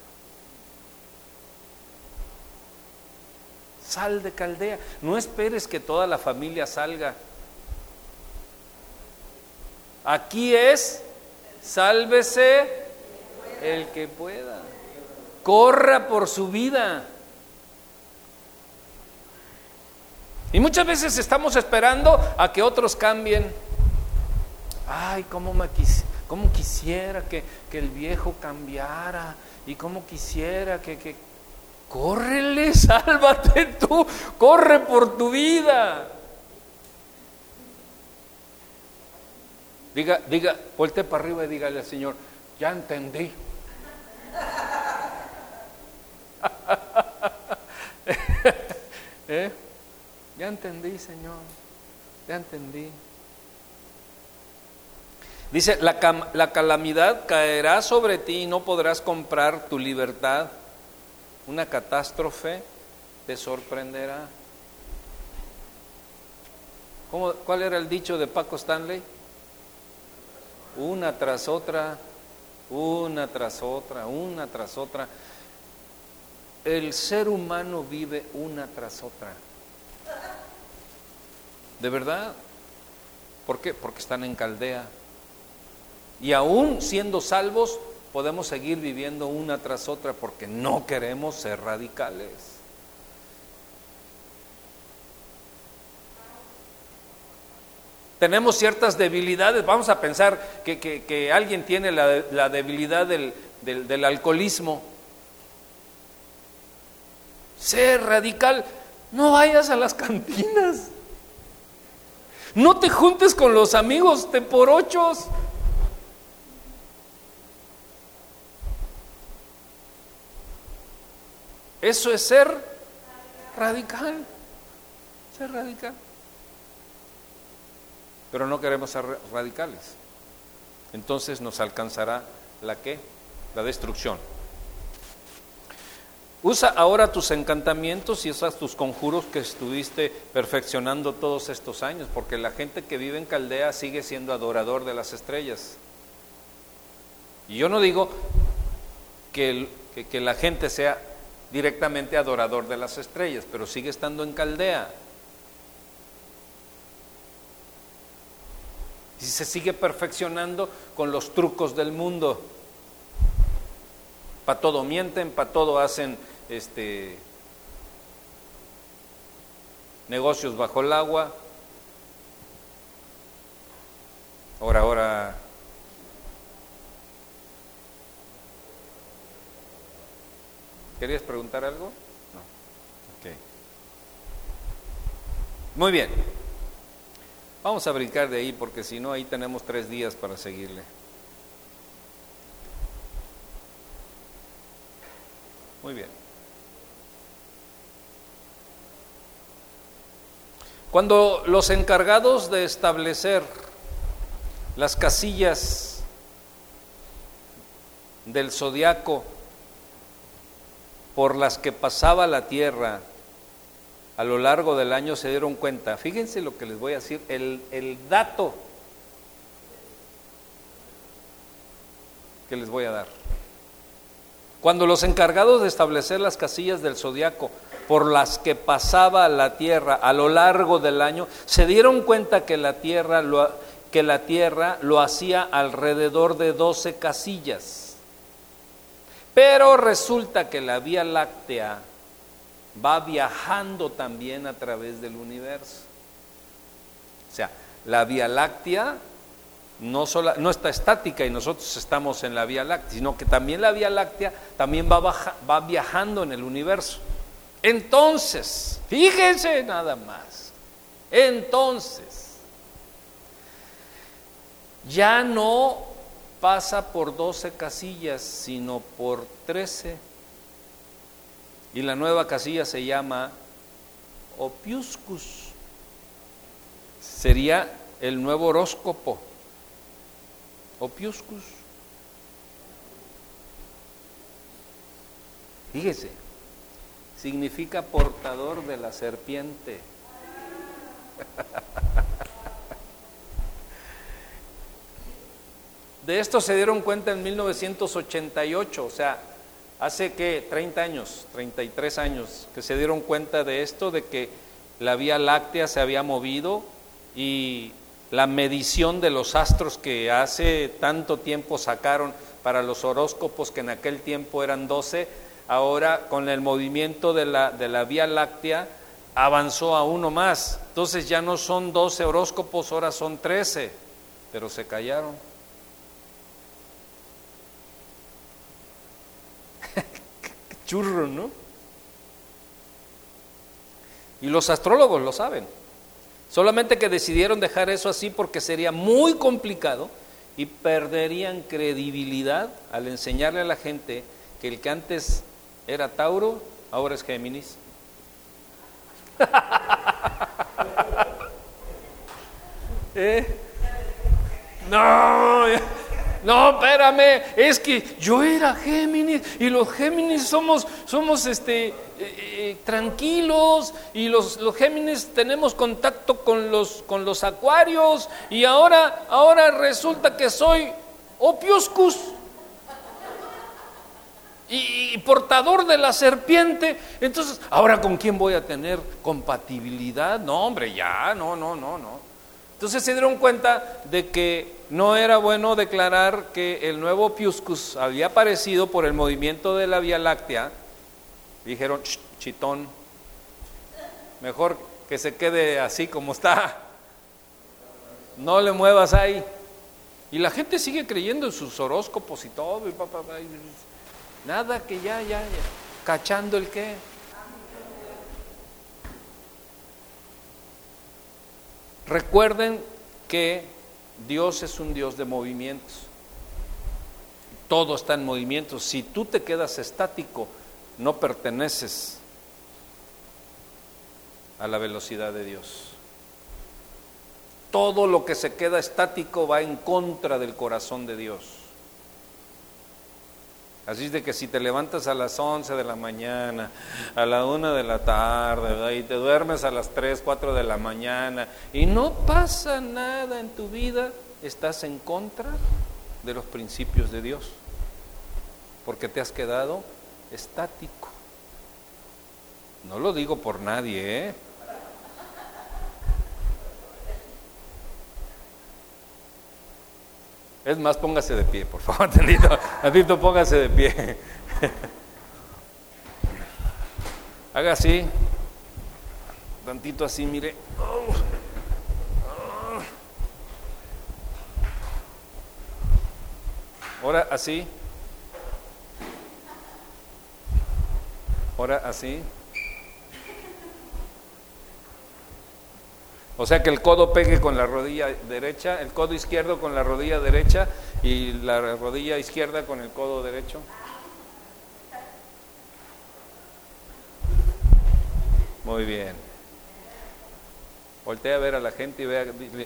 Sal de Caldea. No esperes que toda la familia salga. Aquí es, sálvese el que pueda. Corra por su vida. Y muchas veces estamos esperando a que otros cambien. Ay, cómo, me quisiera que, el viejo cambiara y cómo quisiera que, que Córrele, sálvate tú, corre por tu vida. Diga, diga, volte para arriba y dígale al Señor, ya entendí. ¿Eh? Ya entendí, Señor. Ya entendí. Dice, la, la, calamidad caerá sobre ti y no podrás comprar tu libertad. Una catástrofe te sorprenderá. ¿Cómo, ¿Cuál era el dicho de Paco Stanley? Una tras otra, una tras otra, una tras otra. El ser humano vive una tras otra. ¿De verdad? ¿Por qué? Porque están en caldea. Y aún siendo salvos, podemos seguir viviendo una tras otra porque no queremos ser radicales. Tenemos ciertas debilidades, vamos a pensar que, alguien tiene la, debilidad del, del alcoholismo. Ser radical, no vayas a las cantinas. No te juntes con los amigos de por ochos. Eso es ser radical. Ser radical. Pero no queremos ser radicales. Entonces nos alcanzará la qué? La destrucción. Usa ahora tus encantamientos y usas tus conjuros que estuviste perfeccionando todos estos años, porque la gente que vive en Caldea sigue siendo adorador de las estrellas. Y yo no digo que, que la gente sea directamente adorador de las estrellas, pero sigue estando en Caldea. Y se sigue perfeccionando con los trucos del mundo. Para todo mienten, para todo hacen este, negocios bajo el agua. Ahora, ahora. ¿Querías preguntar algo? No. Ok. Muy bien. Vamos a brincar de ahí porque si no, ahí tenemos tres días para seguirle. Muy bien. Cuando los encargados de establecer las casillas del zodiaco por las que pasaba la Tierra a lo largo del año se dieron cuenta, fíjense lo que les voy a decir, el, el dato que les voy a dar. Cuando los encargados de establecer las casillas del zodiaco por las que pasaba la tierra a lo largo del año, se dieron cuenta que la tierra lo, que la tierra lo hacía alrededor de 12 casillas. Pero resulta que la Vía Láctea va viajando también a través del universo. O sea, la Vía Láctea no, no está estática y nosotros estamos en la Vía Láctea, sino que también la Vía Láctea también va, va viajando en el universo. Entonces, fíjense nada más, entonces, ya no pasa por 12 casillas, sino por 13. Y la nueva casilla se llama Opiuscus. Sería el nuevo horóscopo Opiuscus. Fíjese, significa portador de la serpiente. De esto se dieron cuenta en 1988, o sea, hace que 30 años, 33 años, que se dieron cuenta de esto, de que la Vía Láctea se había movido y la medición de los astros que hace tanto tiempo sacaron para los horóscopos, que en aquel tiempo eran 12, ahora con el movimiento de la, de la Vía Láctea avanzó a uno más. Entonces ya no son 12 horóscopos, ahora son 13, pero se callaron. Churro, ¿no? Y los astrólogos lo saben. Solamente que decidieron dejar eso así porque sería muy complicado y perderían credibilidad al enseñarle a la gente que el que antes era Tauro ahora es Géminis. ¿Eh? No, no, espérame, es que yo era Géminis y los Géminis somos, somos este, eh, eh, tranquilos y los, Géminis tenemos contacto con los, con los acuarios y ahora, ahora resulta que soy Opiuscus y, y, portador de la serpiente. Entonces, ¿ahora con quién voy a tener compatibilidad? No, hombre, ya, no, no, no, no. Entonces se dieron cuenta de que no era bueno declarar que el nuevo Piuscus había aparecido por el movimiento de la Vía Láctea. Dijeron, chitón, mejor que se quede así como está. No le muevas ahí. Y la gente sigue creyendo en sus horóscopos y todo. Y nada que ya, ya, ya. Cachando el qué. Recuerden que Dios es un Dios de movimientos. Todo está en movimiento. Si tú te quedas estático, no perteneces a la velocidad de Dios. Todo lo que se queda estático va en contra del corazón de Dios. Así es de que si te levantas a las 11 de la mañana, a la 1 de la tarde, y te duermes a las 3, 4 de la mañana, y no pasa nada en tu vida, estás en contra de los principios de Dios, porque te has quedado estático. No lo digo por nadie, ¿eh? Es más, póngase de pie, por favor, Tantito, tantito póngase de pie. Haga así, tantito así, mire. Ahora así. Ahora así. O sea que el codo pegue con la rodilla derecha, el codo izquierdo con la rodilla derecha y la rodilla izquierda con el codo derecho. Muy bien. Voltea a ver a la gente y vea,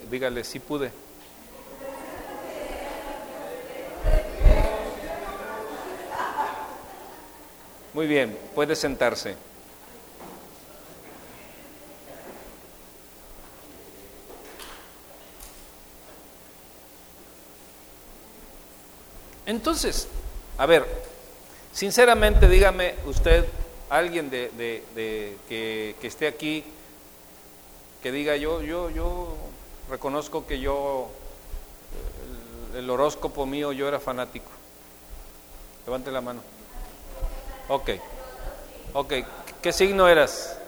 dígale, sí pude. Muy bien, puede sentarse. Entonces, a ver, sinceramente dígame usted, alguien de, que, esté aquí, que diga yo, yo, yo reconozco que yo, el, el horóscopo mío, yo era fanático. Levante la mano. Ok, ok, ¿qué signo eras?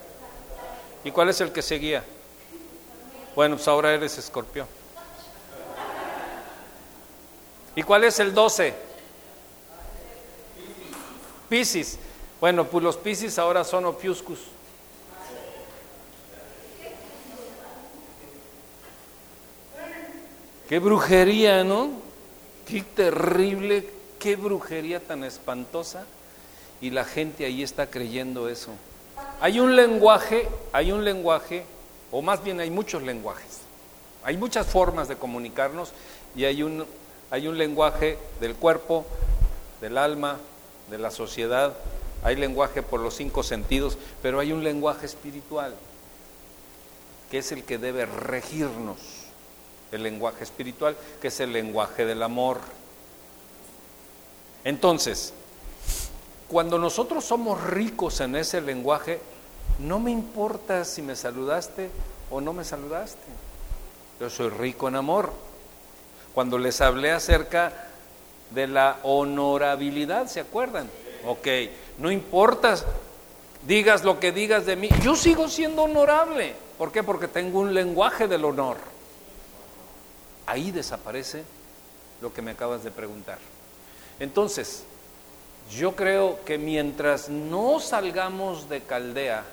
¿Y cuál es el que seguía? Bueno, pues ahora eres escorpión. ¿Y cuál es el 12? Piscis. Bueno, pues los Piscis ahora son Opiuscus. Qué brujería, ¿no? Qué terrible, qué brujería tan espantosa. Y la gente ahí está creyendo eso. Hay un lenguaje, hay un lenguaje, o más bien hay muchos lenguajes. Hay muchas formas de comunicarnos y hay un hay un lenguaje del cuerpo, del alma, de la sociedad, hay lenguaje por los cinco sentidos, pero hay un lenguaje espiritual, que es el que debe regirnos, el lenguaje espiritual, que es el lenguaje del amor. Entonces, cuando nosotros somos ricos en ese lenguaje, no me importa si me saludaste o no me saludaste. Yo soy rico en amor cuando les hablé acerca de la honorabilidad, ¿se acuerdan? Ok, no importa, digas lo que digas de mí, yo sigo siendo honorable. ¿Por qué? Porque tengo un lenguaje del honor. Ahí desaparece lo que me acabas de preguntar. Entonces, yo creo que mientras no salgamos de Caldea,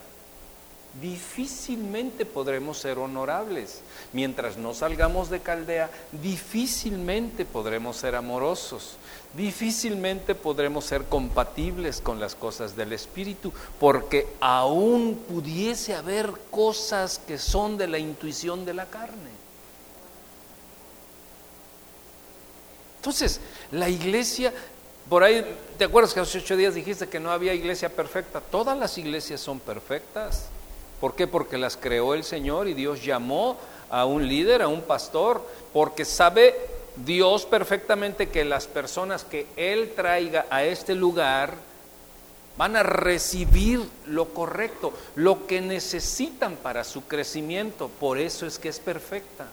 difícilmente podremos ser honorables. Mientras no salgamos de Caldea, difícilmente podremos ser amorosos, difícilmente podremos ser compatibles con las cosas del Espíritu, porque aún pudiese haber cosas que son de la intuición de la carne. Entonces, la iglesia, por ahí, ¿te acuerdas que hace ocho días dijiste que no había iglesia perfecta? Todas las iglesias son perfectas. ¿Por qué? Porque las creó el Señor y Dios llamó a un líder, a un pastor, porque sabe Dios perfectamente que las personas que Él traiga a este lugar van a recibir lo correcto, lo que necesitan para su crecimiento. Por eso es que es perfecta.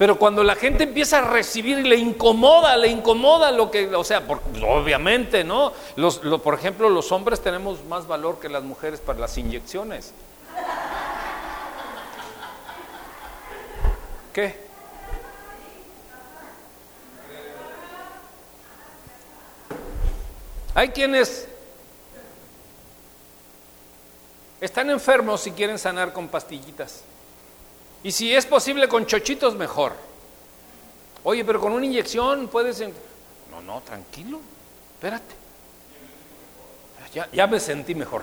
Pero cuando la gente empieza a recibir y le incomoda, le incomoda lo que, o sea, obviamente, ¿no? Los, por ejemplo, los hombres tenemos más valor que las mujeres para las inyecciones. ¿Qué? Hay quienes están enfermos y quieren sanar con pastillitas. Y si es posible con chochitos, mejor. Oye, pero con una inyección puedes... No, no, tranquilo, espérate. Ya, me sentí mejor.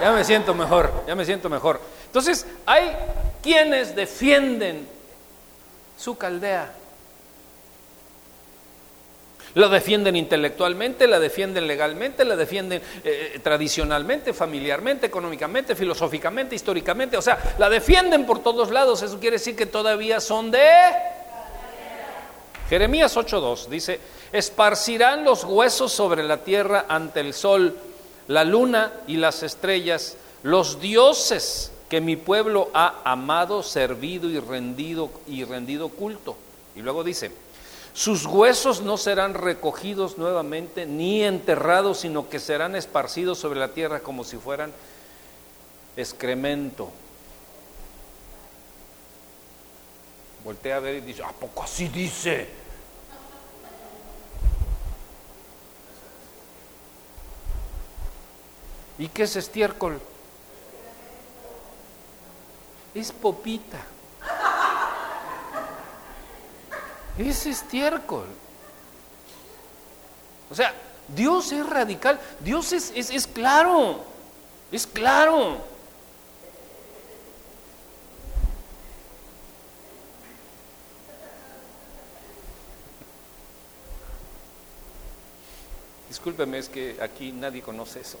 ya me siento mejor, ya me siento mejor. Entonces, hay quienes defienden su caldea la defienden intelectualmente, la defienden legalmente, la defienden eh, eh, tradicionalmente, familiarmente, económicamente, filosóficamente, históricamente. O sea, la defienden por todos lados. Eso quiere decir que todavía son de... Jeremías 8.2 dice, esparcirán los huesos sobre la tierra ante el sol, la luna y las estrellas, los dioses que mi pueblo ha amado, servido y rendido y rendido culto. Y luego dice, sus huesos no serán recogidos nuevamente ni enterrados, sino que serán esparcidos sobre la tierra como si fueran excremento. Voltea a ver y dice, ¿a poco así dice? ¿Y qué es estiércol? Es popita. Es estiércol. O sea, Dios es radical, Dios es, es, claro, es claro. Discúlpeme, es que aquí nadie conoce eso.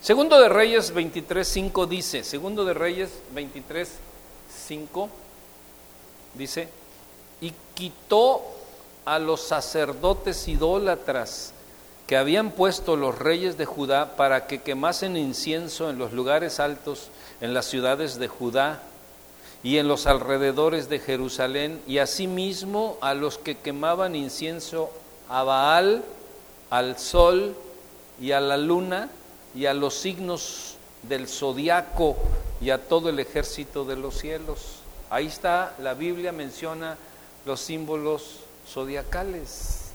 Segundo de Reyes 23.5 dice, Segundo de Reyes 23.5 dice, y quitó a los sacerdotes idólatras que habían puesto los reyes de Judá para que quemasen incienso en los lugares altos, en las ciudades de Judá y en los alrededores de Jerusalén, y asimismo a los que quemaban incienso a Baal, al sol y a la luna y a los signos del zodiaco y a todo el ejército de los cielos. Ahí está, la Biblia menciona los símbolos zodiacales.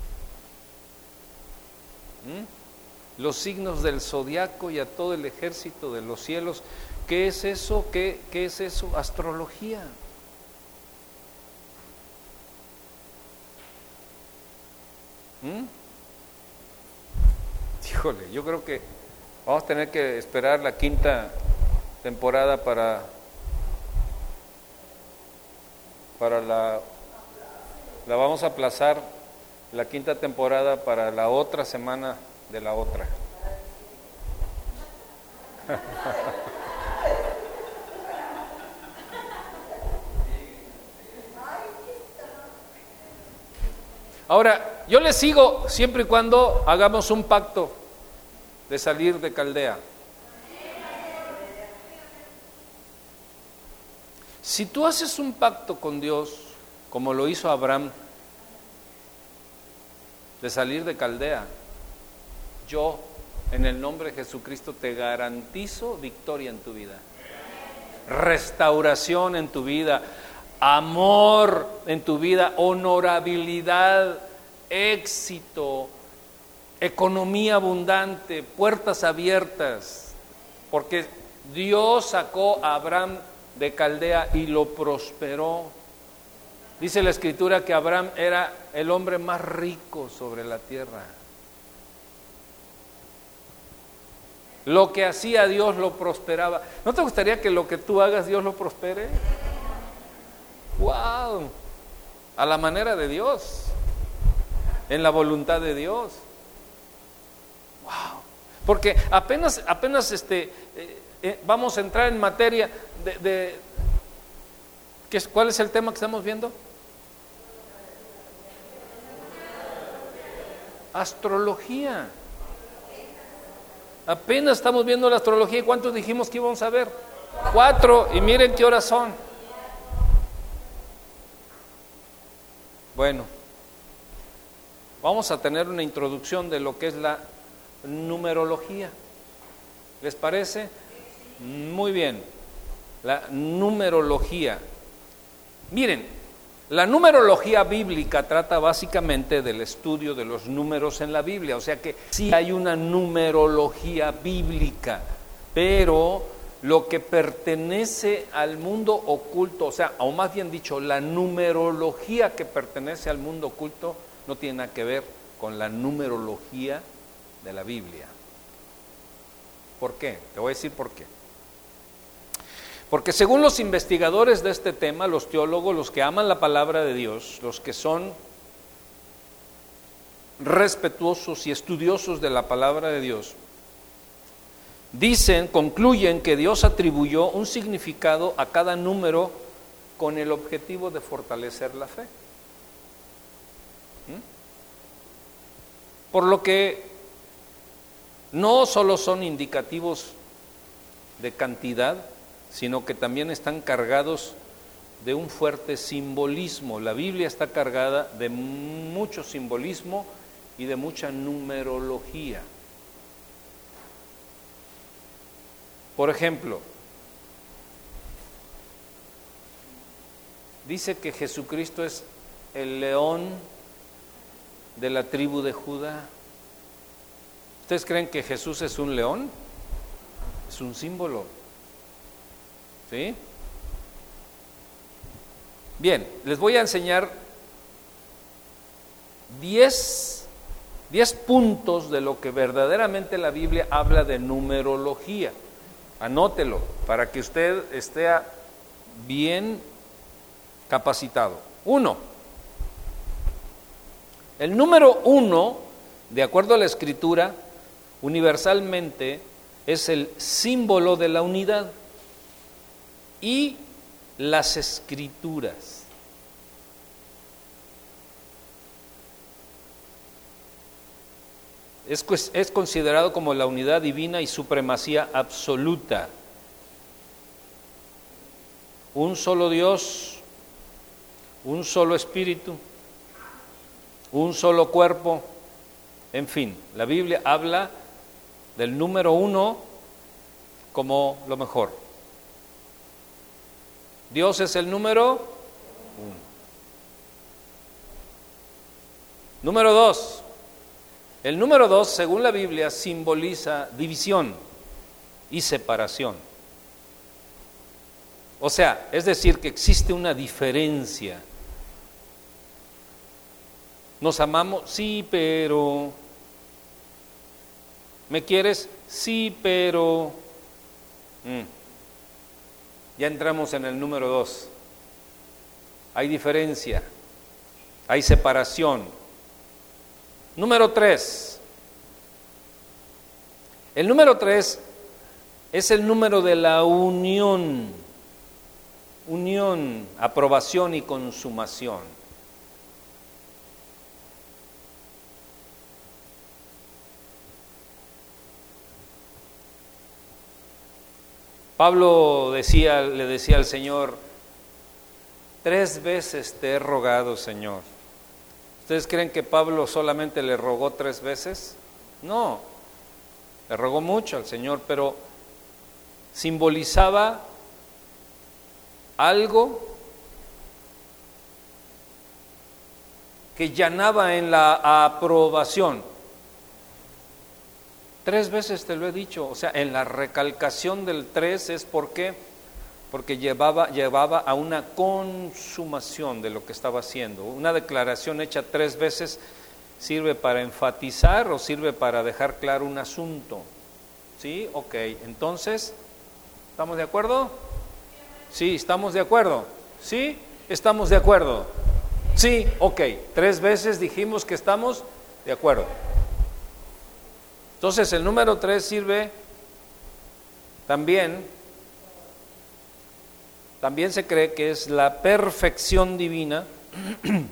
¿Mm? Los signos del zodiaco y a todo el ejército de los cielos. ¿Qué es eso? ¿Qué, es eso? Astrología. ¿Mm? Híjole, yo creo que vamos a tener que esperar la quinta temporada para para la, la vamos a aplazar la quinta temporada para la otra semana de la otra. Ahora, yo le sigo siempre y cuando hagamos un pacto de salir de Caldea. Si tú haces un pacto con Dios, como lo hizo Abraham, de salir de Caldea, yo, en el nombre de Jesucristo, te garantizo victoria en tu vida, restauración en tu vida, amor en tu vida, honorabilidad, éxito, economía abundante, puertas abiertas, porque Dios sacó a Abraham de Caldea y lo prosperó. Dice la escritura que Abraham era el hombre más rico sobre la tierra. Lo que hacía Dios lo prosperaba. ¿No te gustaría que lo que tú hagas Dios lo prospere? ¡Wow! A la manera de Dios, en la voluntad de Dios. ¡Wow! Porque apenas, apenas este, eh, eh, vamos a entrar en materia de, de ¿cuál es el tema que estamos viendo? Astrología. Apenas estamos viendo la astrología y cuántos dijimos que íbamos a ver? Cuatro y miren qué horas son. Bueno, vamos a tener una introducción de lo que es la numerología. ¿Les parece? Muy bien, la numerología. Miren, la numerología bíblica trata básicamente del estudio de los números en la Biblia, o sea que sí hay una numerología bíblica, pero lo que pertenece al mundo oculto, o sea, o más bien dicho, la numerología que pertenece al mundo oculto no tiene nada que ver con la numerología de la Biblia. ¿Por qué? Te voy a decir por qué. Porque según los investigadores de este tema, los teólogos, los que aman la palabra de Dios, los que son respetuosos y estudiosos de la palabra de Dios, dicen, concluyen que Dios atribuyó un significado a cada número con el objetivo de fortalecer la fe. ¿Mm? Por lo que no solo son indicativos de cantidad, sino que también están cargados de un fuerte simbolismo. La Biblia está cargada de mucho simbolismo y de mucha numerología. Por ejemplo, dice que Jesucristo es el león de la tribu de Judá. ¿Ustedes creen que Jesús es un león? Es un símbolo. ¿Sí? Bien, les voy a enseñar 10, 10 puntos de lo que verdaderamente la Biblia habla de numerología. Anótelo para que usted esté bien capacitado. Uno, el número uno, de acuerdo a la escritura, universalmente es el símbolo de la unidad y las escrituras. Es, es, considerado como la unidad divina y supremacía absoluta. Un solo Dios, un solo espíritu, un solo cuerpo, en fin, la Biblia habla del número uno como lo mejor. Dios es el número uno. Número dos. El número dos, según la Biblia, simboliza división y separación. O sea, es decir, que existe una diferencia. Nos amamos, sí, pero ¿Me quieres? Sí, pero... Mm. Ya entramos en el número dos. Hay diferencia, hay separación. Número tres. El número tres es el número de la unión, unión, aprobación y consumación. Pablo decía, le decía al Señor, tres veces te he rogado, Señor. ¿Ustedes creen que Pablo solamente le rogó tres veces? No, le rogó mucho al Señor, pero simbolizaba algo que llanaba en la aprobación. Tres veces te lo he dicho, o sea, en la recalcación del tres es porque porque llevaba, llevaba a una consumación de lo que estaba haciendo. Una declaración hecha tres veces sirve para enfatizar o sirve para dejar claro un asunto. ¿Sí? Ok, entonces, ¿estamos de acuerdo? Sí, estamos de acuerdo. ¿Sí? Estamos de acuerdo. Sí, ok, tres veces dijimos que estamos de acuerdo. Entonces el número tres sirve también también se cree que es la perfección divina.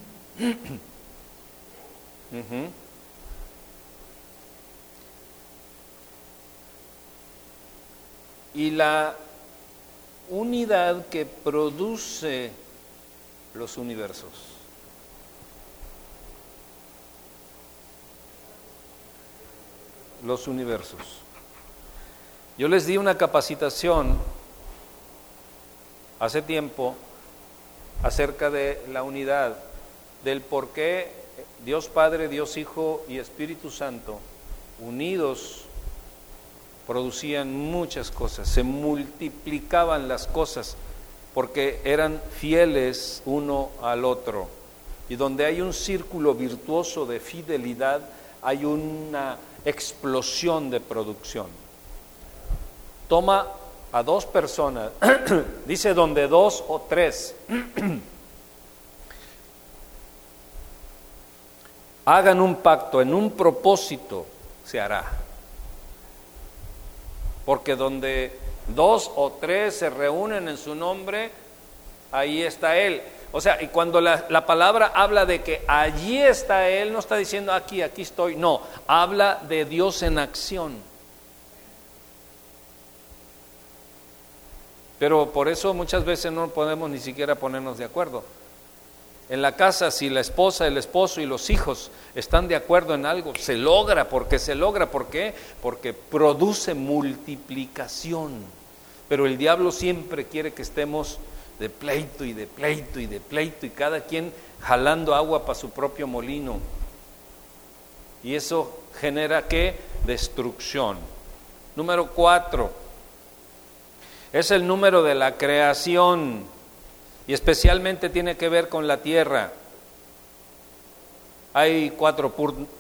Y la unidad que produce los universos. Los universos. Yo les di una capacitación hace tiempo acerca de la unidad, del por qué Dios Padre, Dios Hijo y Espíritu Santo, unidos, producían muchas cosas, se multiplicaban las cosas, porque eran fieles uno al otro. Y donde hay un círculo virtuoso de fidelidad, hay una explosión de producción. Toma a dos personas, dice donde dos o tres hagan un pacto en un propósito, se hará. Porque donde dos o tres se reúnen en su nombre, ahí está Él. O sea, y cuando la, la, palabra habla de que allí está Él, no está diciendo aquí, aquí estoy, no, habla de Dios en acción. Pero por eso muchas veces no podemos ni siquiera ponernos de acuerdo. En la casa, si la esposa, el esposo y los hijos están de acuerdo en algo, se logra, porque se logra, ¿por qué? Porque produce multiplicación. Pero el diablo siempre quiere que estemos de pleito y de pleito y de pleito y cada quien jalando agua para su propio molino. Y eso genera qué? Destrucción. Número cuatro, es el número de la creación y especialmente tiene que ver con la tierra. Hay cuatro,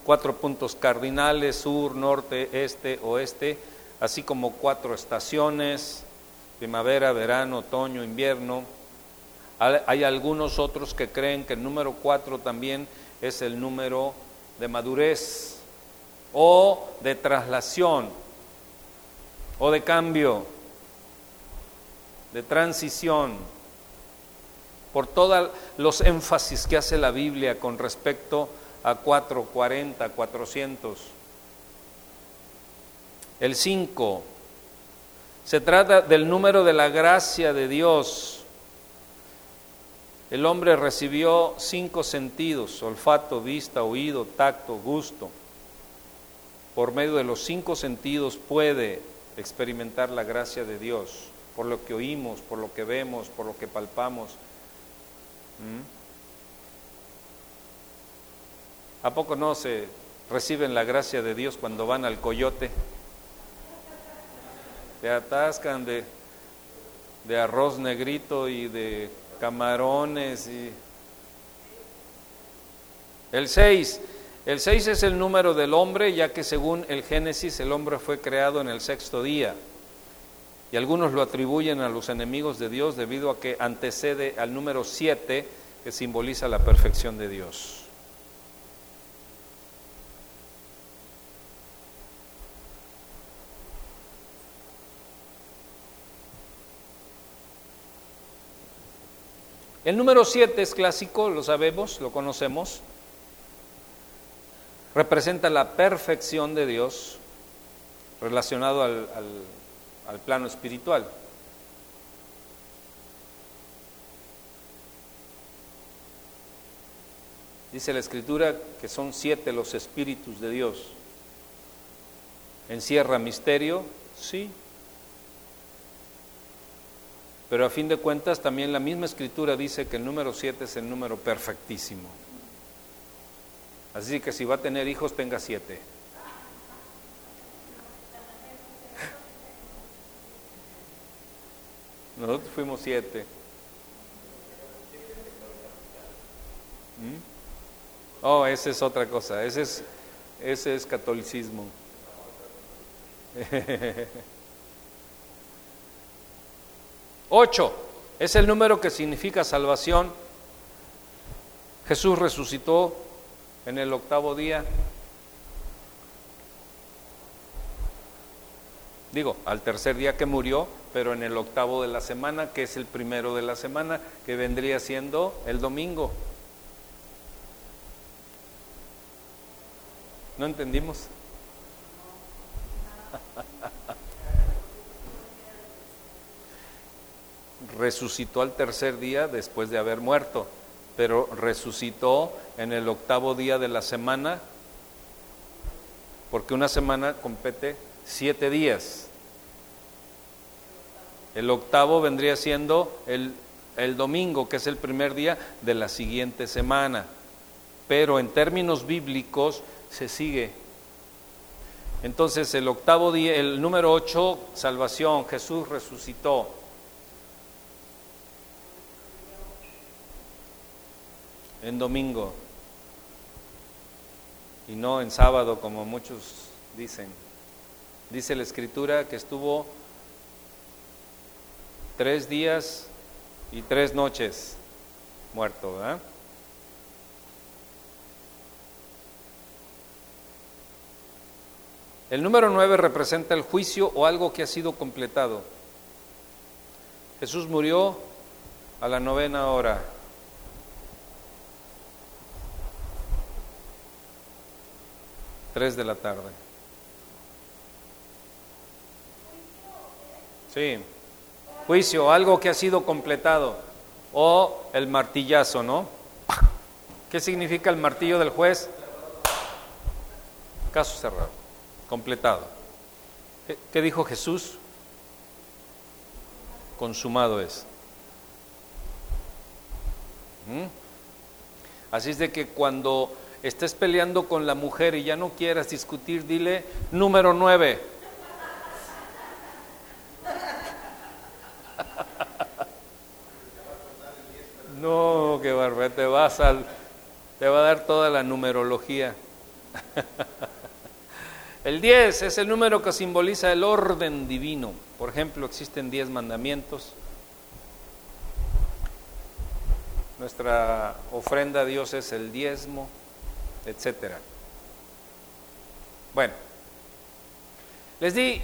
cuatro, puntos cardinales, sur, norte, este, oeste, así como cuatro estaciones, primavera, verano, otoño, invierno. Hay algunos otros que creen que el número cuatro también es el número de madurez o de traslación o de cambio de transición, por todos los énfasis que hace la Biblia con respecto a 440, 400. El 5 se trata del número de la gracia de Dios. El hombre recibió cinco sentidos, olfato, vista, oído, tacto, gusto. Por medio de los cinco sentidos puede experimentar la gracia de Dios por lo que oímos, por lo que vemos, por lo que palpamos. ¿Mm? ¿A poco no se reciben la gracia de Dios cuando van al coyote? Se atascan de, de arroz negrito y de camarones y... El 6. El 6 es el número del hombre, ya que según el Génesis el hombre fue creado en el sexto día y algunos lo atribuyen a los enemigos de Dios debido a que antecede al número 7 que simboliza la perfección de Dios. El número 7 es clásico, lo sabemos, lo conocemos. Representa la perfección de Dios relacionado al, al al plano espiritual. Dice la escritura que son siete los espíritus de Dios. ¿Encierra misterio? Sí. Pero a fin de cuentas también la misma escritura dice que el número 7 es el número perfectísimo. Así que si va a tener hijos, tenga siete. Nosotros fuimos siete. ¿Mm? Oh, esa es otra cosa. Ese es, ese es catolicismo. Ocho es el número que significa salvación. Jesús resucitó en el octavo día. Digo, al tercer día que murió, pero en el octavo de la semana, que es el primero de la semana, que vendría siendo el domingo. ¿No entendimos? Resucitó al tercer día después de haber muerto, pero resucitó en el octavo día de la semana, porque una semana compete siete días. El octavo vendría siendo el, el domingo, que es el primer día de la siguiente semana, pero en términos bíblicos se sigue entonces el octavo día, el número ocho, salvación, Jesús resucitó. En domingo y no en sábado como muchos dicen. Dice la escritura que estuvo tres días y tres noches muerto. El número nueve representa el juicio o algo que ha sido completado. Jesús murió a la novena hora. Tres de la tarde. Sí. Juicio, algo que ha sido completado. O el martillazo, ¿no? ¿Qué significa el martillo del juez? Caso cerrado completado. ¿Qué dijo Jesús? Consumado es. ¿Mm? Así es de que cuando estés peleando con la mujer y ya no quieras discutir, dile número nueve. No, qué barbaridad, te vas al, te va a dar toda la numerología. El 10 es el número que simboliza el orden divino. Por ejemplo, existen 10 mandamientos. Nuestra ofrenda a Dios es el diezmo, etc. Bueno, les di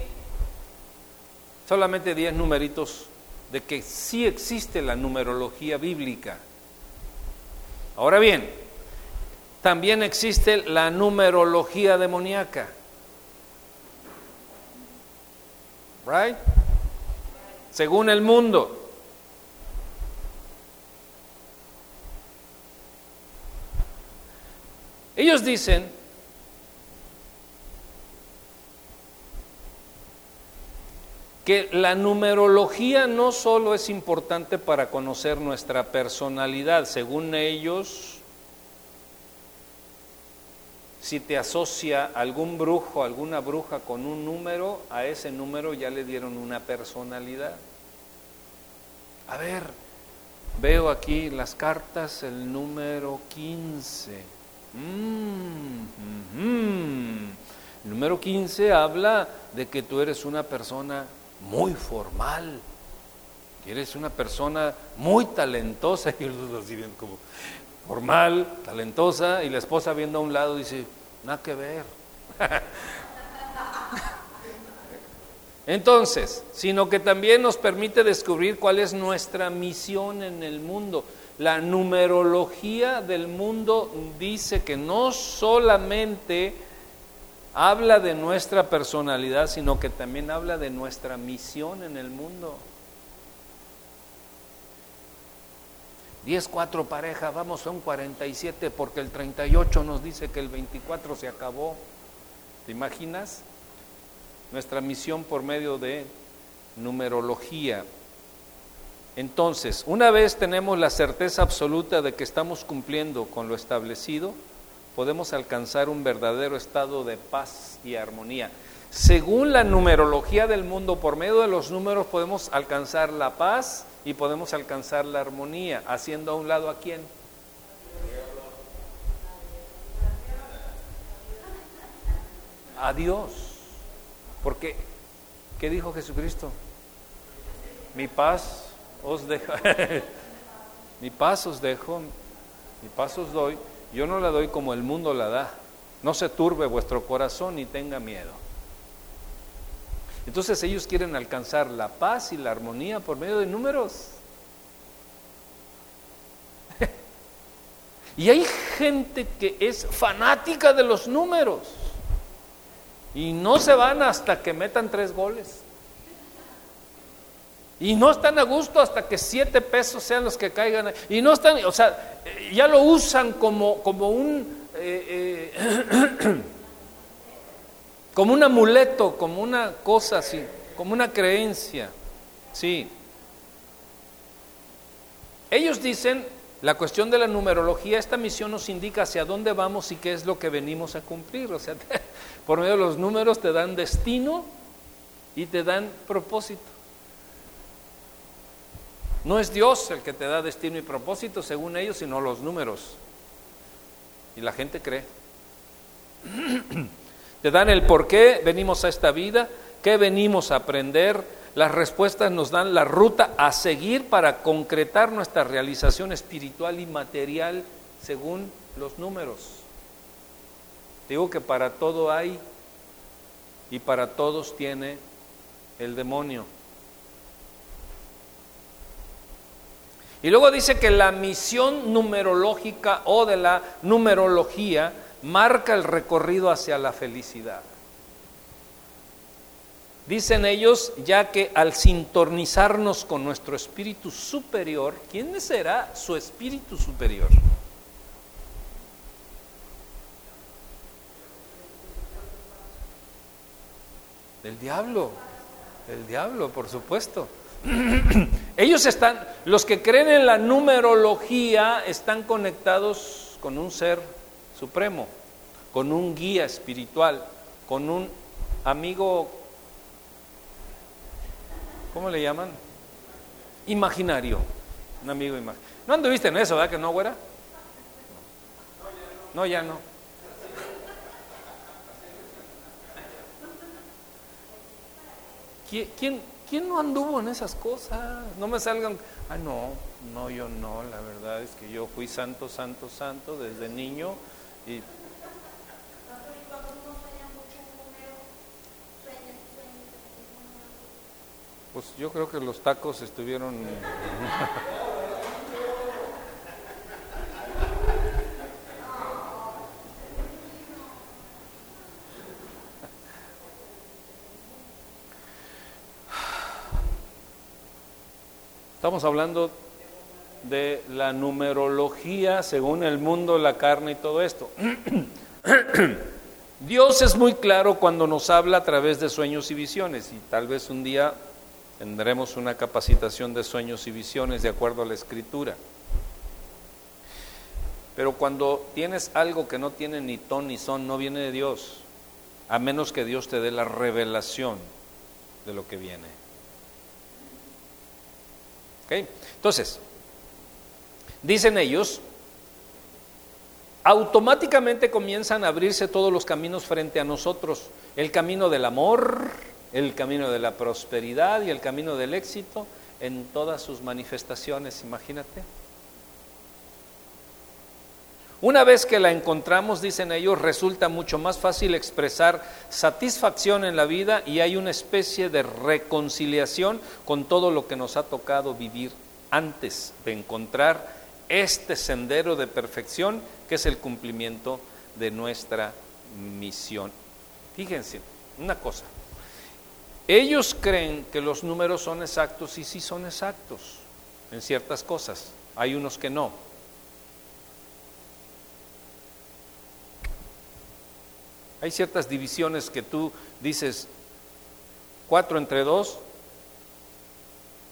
solamente 10 numeritos de que sí existe la numerología bíblica. Ahora bien, también existe la numerología demoníaca. Right? Según el mundo. Ellos dicen que la numerología no solo es importante para conocer nuestra personalidad, según ellos, si te asocia algún brujo, alguna bruja con un número, a ese número ya le dieron una personalidad. A ver, veo aquí las cartas, el número 15. Mm, el número 15 habla de que tú eres una persona muy formal, que eres una persona muy talentosa, y así bien como, formal, talentosa, y la esposa viendo a un lado dice, nada que ver. Entonces, sino que también nos permite descubrir cuál es nuestra misión en el mundo. La numerología del mundo dice que no solamente habla de nuestra personalidad, sino que también habla de nuestra misión en el mundo. 10, 4 parejas, vamos, son 47 porque el 38 nos dice que el 24 se acabó. ¿Te imaginas? Nuestra misión por medio de numerología. Entonces, una vez tenemos la certeza absoluta de que estamos cumpliendo con lo establecido, podemos alcanzar un verdadero estado de paz y armonía. Según la numerología del mundo, por medio de los números podemos alcanzar la paz y podemos alcanzar la armonía, haciendo a un lado a quién. A Dios. Porque, ¿qué dijo Jesucristo? Mi paz os dejo, mi paz os dejo, mi paz os doy, yo no la doy como el mundo la da. No se turbe vuestro corazón ni tenga miedo. Entonces ellos quieren alcanzar la paz y la armonía por medio de números. y hay gente que es fanática de los números y no se van hasta que metan tres goles. Y no están a gusto hasta que siete pesos sean los que caigan. Y no están, o sea, ya lo usan como, como un... Eh, eh, como un amuleto, como una cosa así, como una creencia. Sí. Ellos dicen, la cuestión de la numerología, esta misión nos indica hacia dónde vamos y qué es lo que venimos a cumplir. O sea, por medio de los números te dan destino y te dan propósito. No es Dios el que te da destino y propósito, según ellos, sino los números. Y la gente cree. Te dan el por qué venimos a esta vida, qué venimos a aprender. Las respuestas nos dan la ruta a seguir para concretar nuestra realización espiritual y material según los números. Digo que para todo hay y para todos tiene el demonio. Y luego dice que la misión numerológica o de la numerología marca el recorrido hacia la felicidad. Dicen ellos, ya que al sintonizarnos con nuestro espíritu superior, ¿quién será su espíritu superior? El diablo, el diablo, por supuesto. Ellos están, los que creen en la numerología están conectados con un ser supremo, con un guía espiritual, con un amigo, ¿cómo le llaman? Imaginario, un amigo imaginario. ¿No anduviste en eso, verdad que no, güera? No, ya no. ¿Quién, ¿Quién no anduvo en esas cosas? No me salgan, ah, no, no, yo no, la verdad es que yo fui santo, santo, santo desde niño y... Pues yo creo que los tacos estuvieron... Estamos hablando de la numerología según el mundo, la carne y todo esto. Dios es muy claro cuando nos habla a través de sueños y visiones y tal vez un día tendremos una capacitación de sueños y visiones de acuerdo a la escritura. Pero cuando tienes algo que no tiene ni ton ni son, no viene de Dios, a menos que Dios te dé la revelación de lo que viene. Entonces, dicen ellos, automáticamente comienzan a abrirse todos los caminos frente a nosotros, el camino del amor, el camino de la prosperidad y el camino del éxito en todas sus manifestaciones, imagínate. Una vez que la encontramos, dicen ellos, resulta mucho más fácil expresar satisfacción en la vida y hay una especie de reconciliación con todo lo que nos ha tocado vivir antes de encontrar este sendero de perfección que es el cumplimiento de nuestra misión. Fíjense, una cosa, ellos creen que los números son exactos y sí son exactos en ciertas cosas, hay unos que no. Hay ciertas divisiones que tú dices, cuatro entre dos,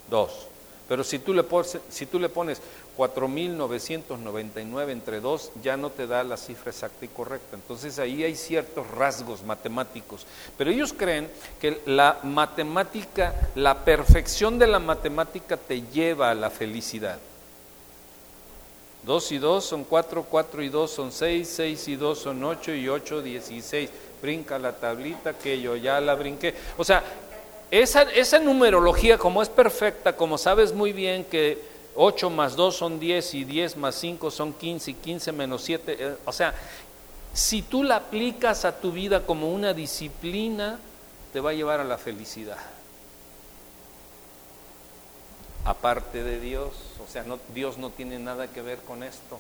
dos. Pero si tú le pones, si tú le pones 4.999 entre 2, ya no te da la cifra exacta y correcta. Entonces ahí hay ciertos rasgos matemáticos. Pero ellos creen que la matemática, la perfección de la matemática te lleva a la felicidad. 2 y 2 son 4, 4 y 2 son 6, 6 y 2 son 8 y 8, 16. Brinca la tablita que yo ya la brinqué. O sea, esa, esa numerología como es perfecta, como sabes muy bien que 8 más 2 son 10 y 10 más 5 son 15 y 15 menos 7, eh, o sea, si tú la aplicas a tu vida como una disciplina, te va a llevar a la felicidad. Aparte de Dios, o sea, Dios no tiene nada que ver con esto,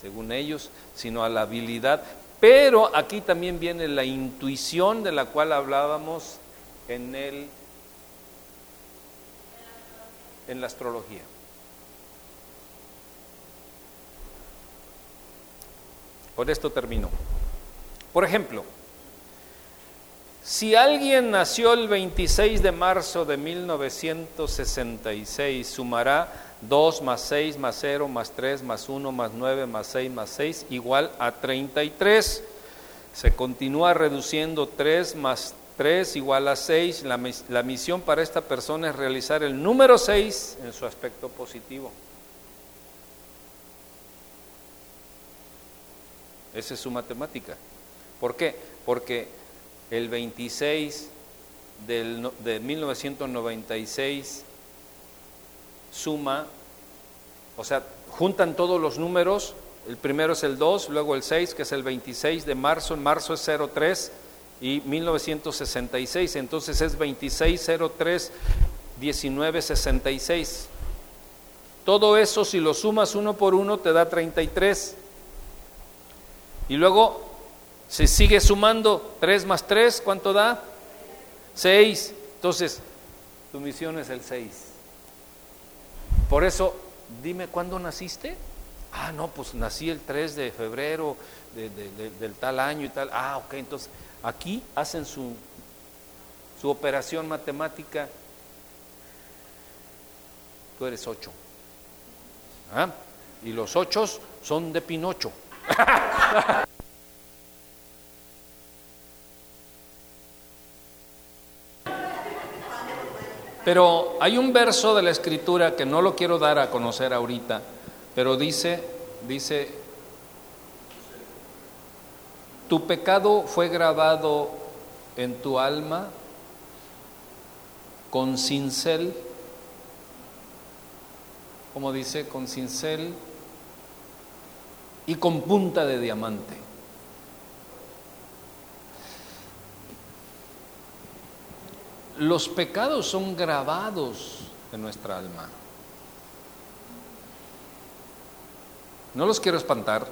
según ellos, sino a la habilidad. Pero aquí también viene la intuición de la cual hablábamos en, el, en la astrología. Por esto termino. Por ejemplo, si alguien nació el 26 de marzo de 1966, sumará 2 más 6 más 0 más 3 más 1 más 9 más 6 más 6 igual a 33. Se continúa reduciendo 3 más 3 igual a 6. La, la, misión para esta persona es realizar el número 6 en su aspecto positivo. Esa es su matemática. ¿Por qué? Porque el 26 del, de 1996 suma, o sea, juntan todos los números, el primero es el 2, luego el 6, que es el 26 de marzo, en marzo es 03, y 1966, entonces es 2603 1966. Todo eso si lo sumas uno por uno te da 33. Y luego se sigue sumando 3 más 3, ¿cuánto da? 6. Entonces, tu misión es el 6. Por eso, dime cuándo naciste. Ah, no, pues nací el 3 de febrero del tal año y tal. Ah, ok, entonces Aquí hacen su, su operación matemática. Tú eres ocho. ¿Ah? Y los ocho son de Pinocho. Pero hay un verso de la escritura que no lo quiero dar a conocer ahorita, pero dice, dice tu pecado fue grabado en tu alma con cincel, como dice, con cincel y con punta de diamante. Los pecados son grabados en nuestra alma. No los quiero espantar,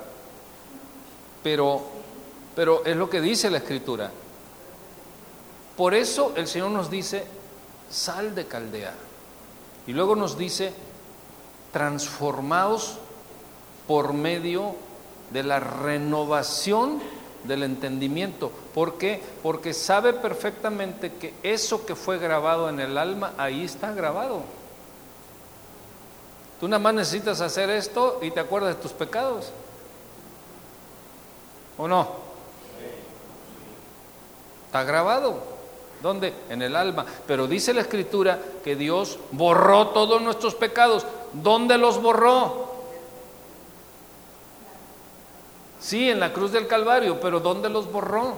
pero pero es lo que dice la escritura. Por eso el Señor nos dice, sal de Caldea. Y luego nos dice, transformados por medio de la renovación del entendimiento. ¿Por qué? Porque sabe perfectamente que eso que fue grabado en el alma, ahí está grabado. Tú nada más necesitas hacer esto y te acuerdas de tus pecados. ¿O no? Está grabado. ¿Dónde? En el alma. Pero dice la escritura que Dios borró todos nuestros pecados. ¿Dónde los borró? Sí, en la cruz del Calvario, pero ¿dónde los borró?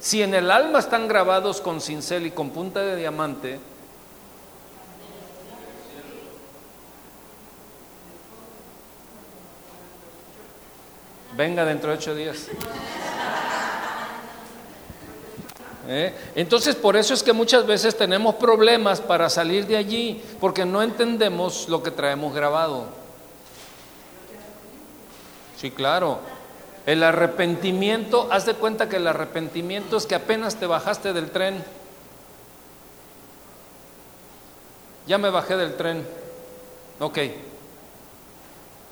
Si en el alma están grabados con cincel y con punta de diamante, venga dentro de ocho días. ¿eh? Entonces, por eso es que muchas veces tenemos problemas para salir de allí, porque no entendemos lo que traemos grabado. Sí, claro. El arrepentimiento, haz de cuenta que el arrepentimiento es que apenas te bajaste del tren. Ya me bajé del tren. Ok.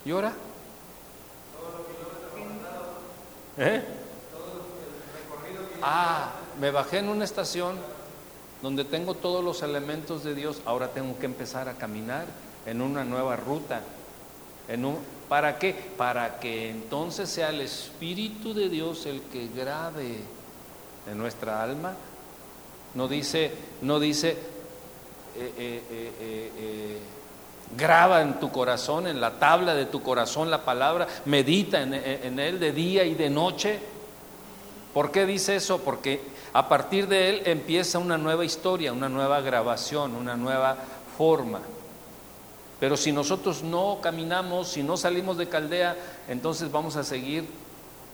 ¿Y ahora? ¿Eh? Ah, me bajé en una estación donde tengo todos los elementos de Dios, ahora tengo que empezar a caminar en una nueva ruta. En un, ¿Para qué? Para que entonces sea el Espíritu de Dios el que grave en nuestra alma. No dice, no dice, eh, eh, eh, graba en tu corazón, en la tabla de tu corazón la palabra, medita en, en él de día y de noche. ¿Por qué dice eso? Porque a partir de él empieza una nueva historia, una nueva grabación, una nueva forma. Pero si nosotros no caminamos, si no salimos de Caldea, entonces vamos a seguir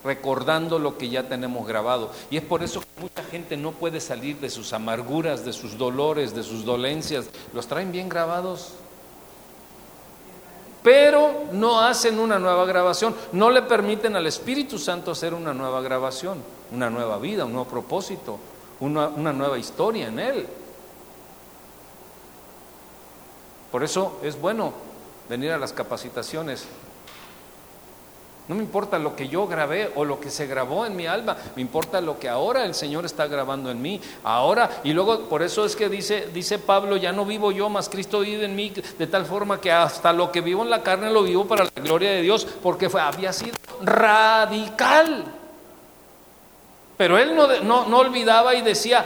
recordando lo que ya tenemos grabado. Y es por eso que mucha gente no puede salir de sus amarguras, de sus dolores, de sus dolencias. Los traen bien grabados. Pero no hacen una nueva grabación, no le permiten al Espíritu Santo hacer una nueva grabación, una nueva vida, un nuevo propósito, una, nueva historia en Él. Por eso es bueno venir a las capacitaciones. No me importa lo que yo grabé o lo que se grabó en mi alma, me importa lo que ahora el Señor está grabando en mí. Ahora, y luego por eso es que dice, dice Pablo, ya no vivo yo, más Cristo vive en mí, de tal forma que hasta lo que vivo en la carne lo vivo para la gloria de Dios, porque fue, había sido radical. Pero él no, no, no olvidaba y decía,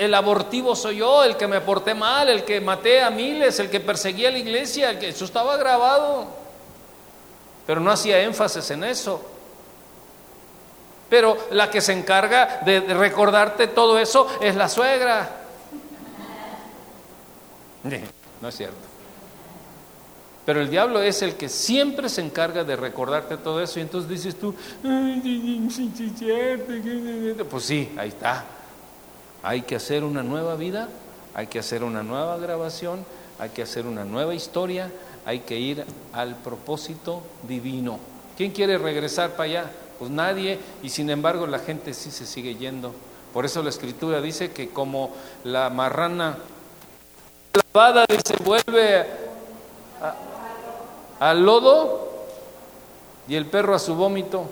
el abortivo soy yo, el que me porté mal, el que maté a miles, el que perseguía a la iglesia, el que eso estaba grabado. Pero no hacía énfasis en eso. Pero la que se encarga de recordarte todo eso es la suegra. No es cierto. Pero el diablo es el que siempre se encarga de recordarte todo eso y entonces dices tú, pues sí, ahí está. Hay que hacer una nueva vida, hay que hacer una nueva grabación, hay que hacer una nueva historia, hay que ir al propósito divino. ¿Quién quiere regresar para allá? Pues nadie, y sin embargo la gente sí se sigue yendo. Por eso la escritura dice que como la marrana lavada se vuelve al lodo y el perro a su vómito,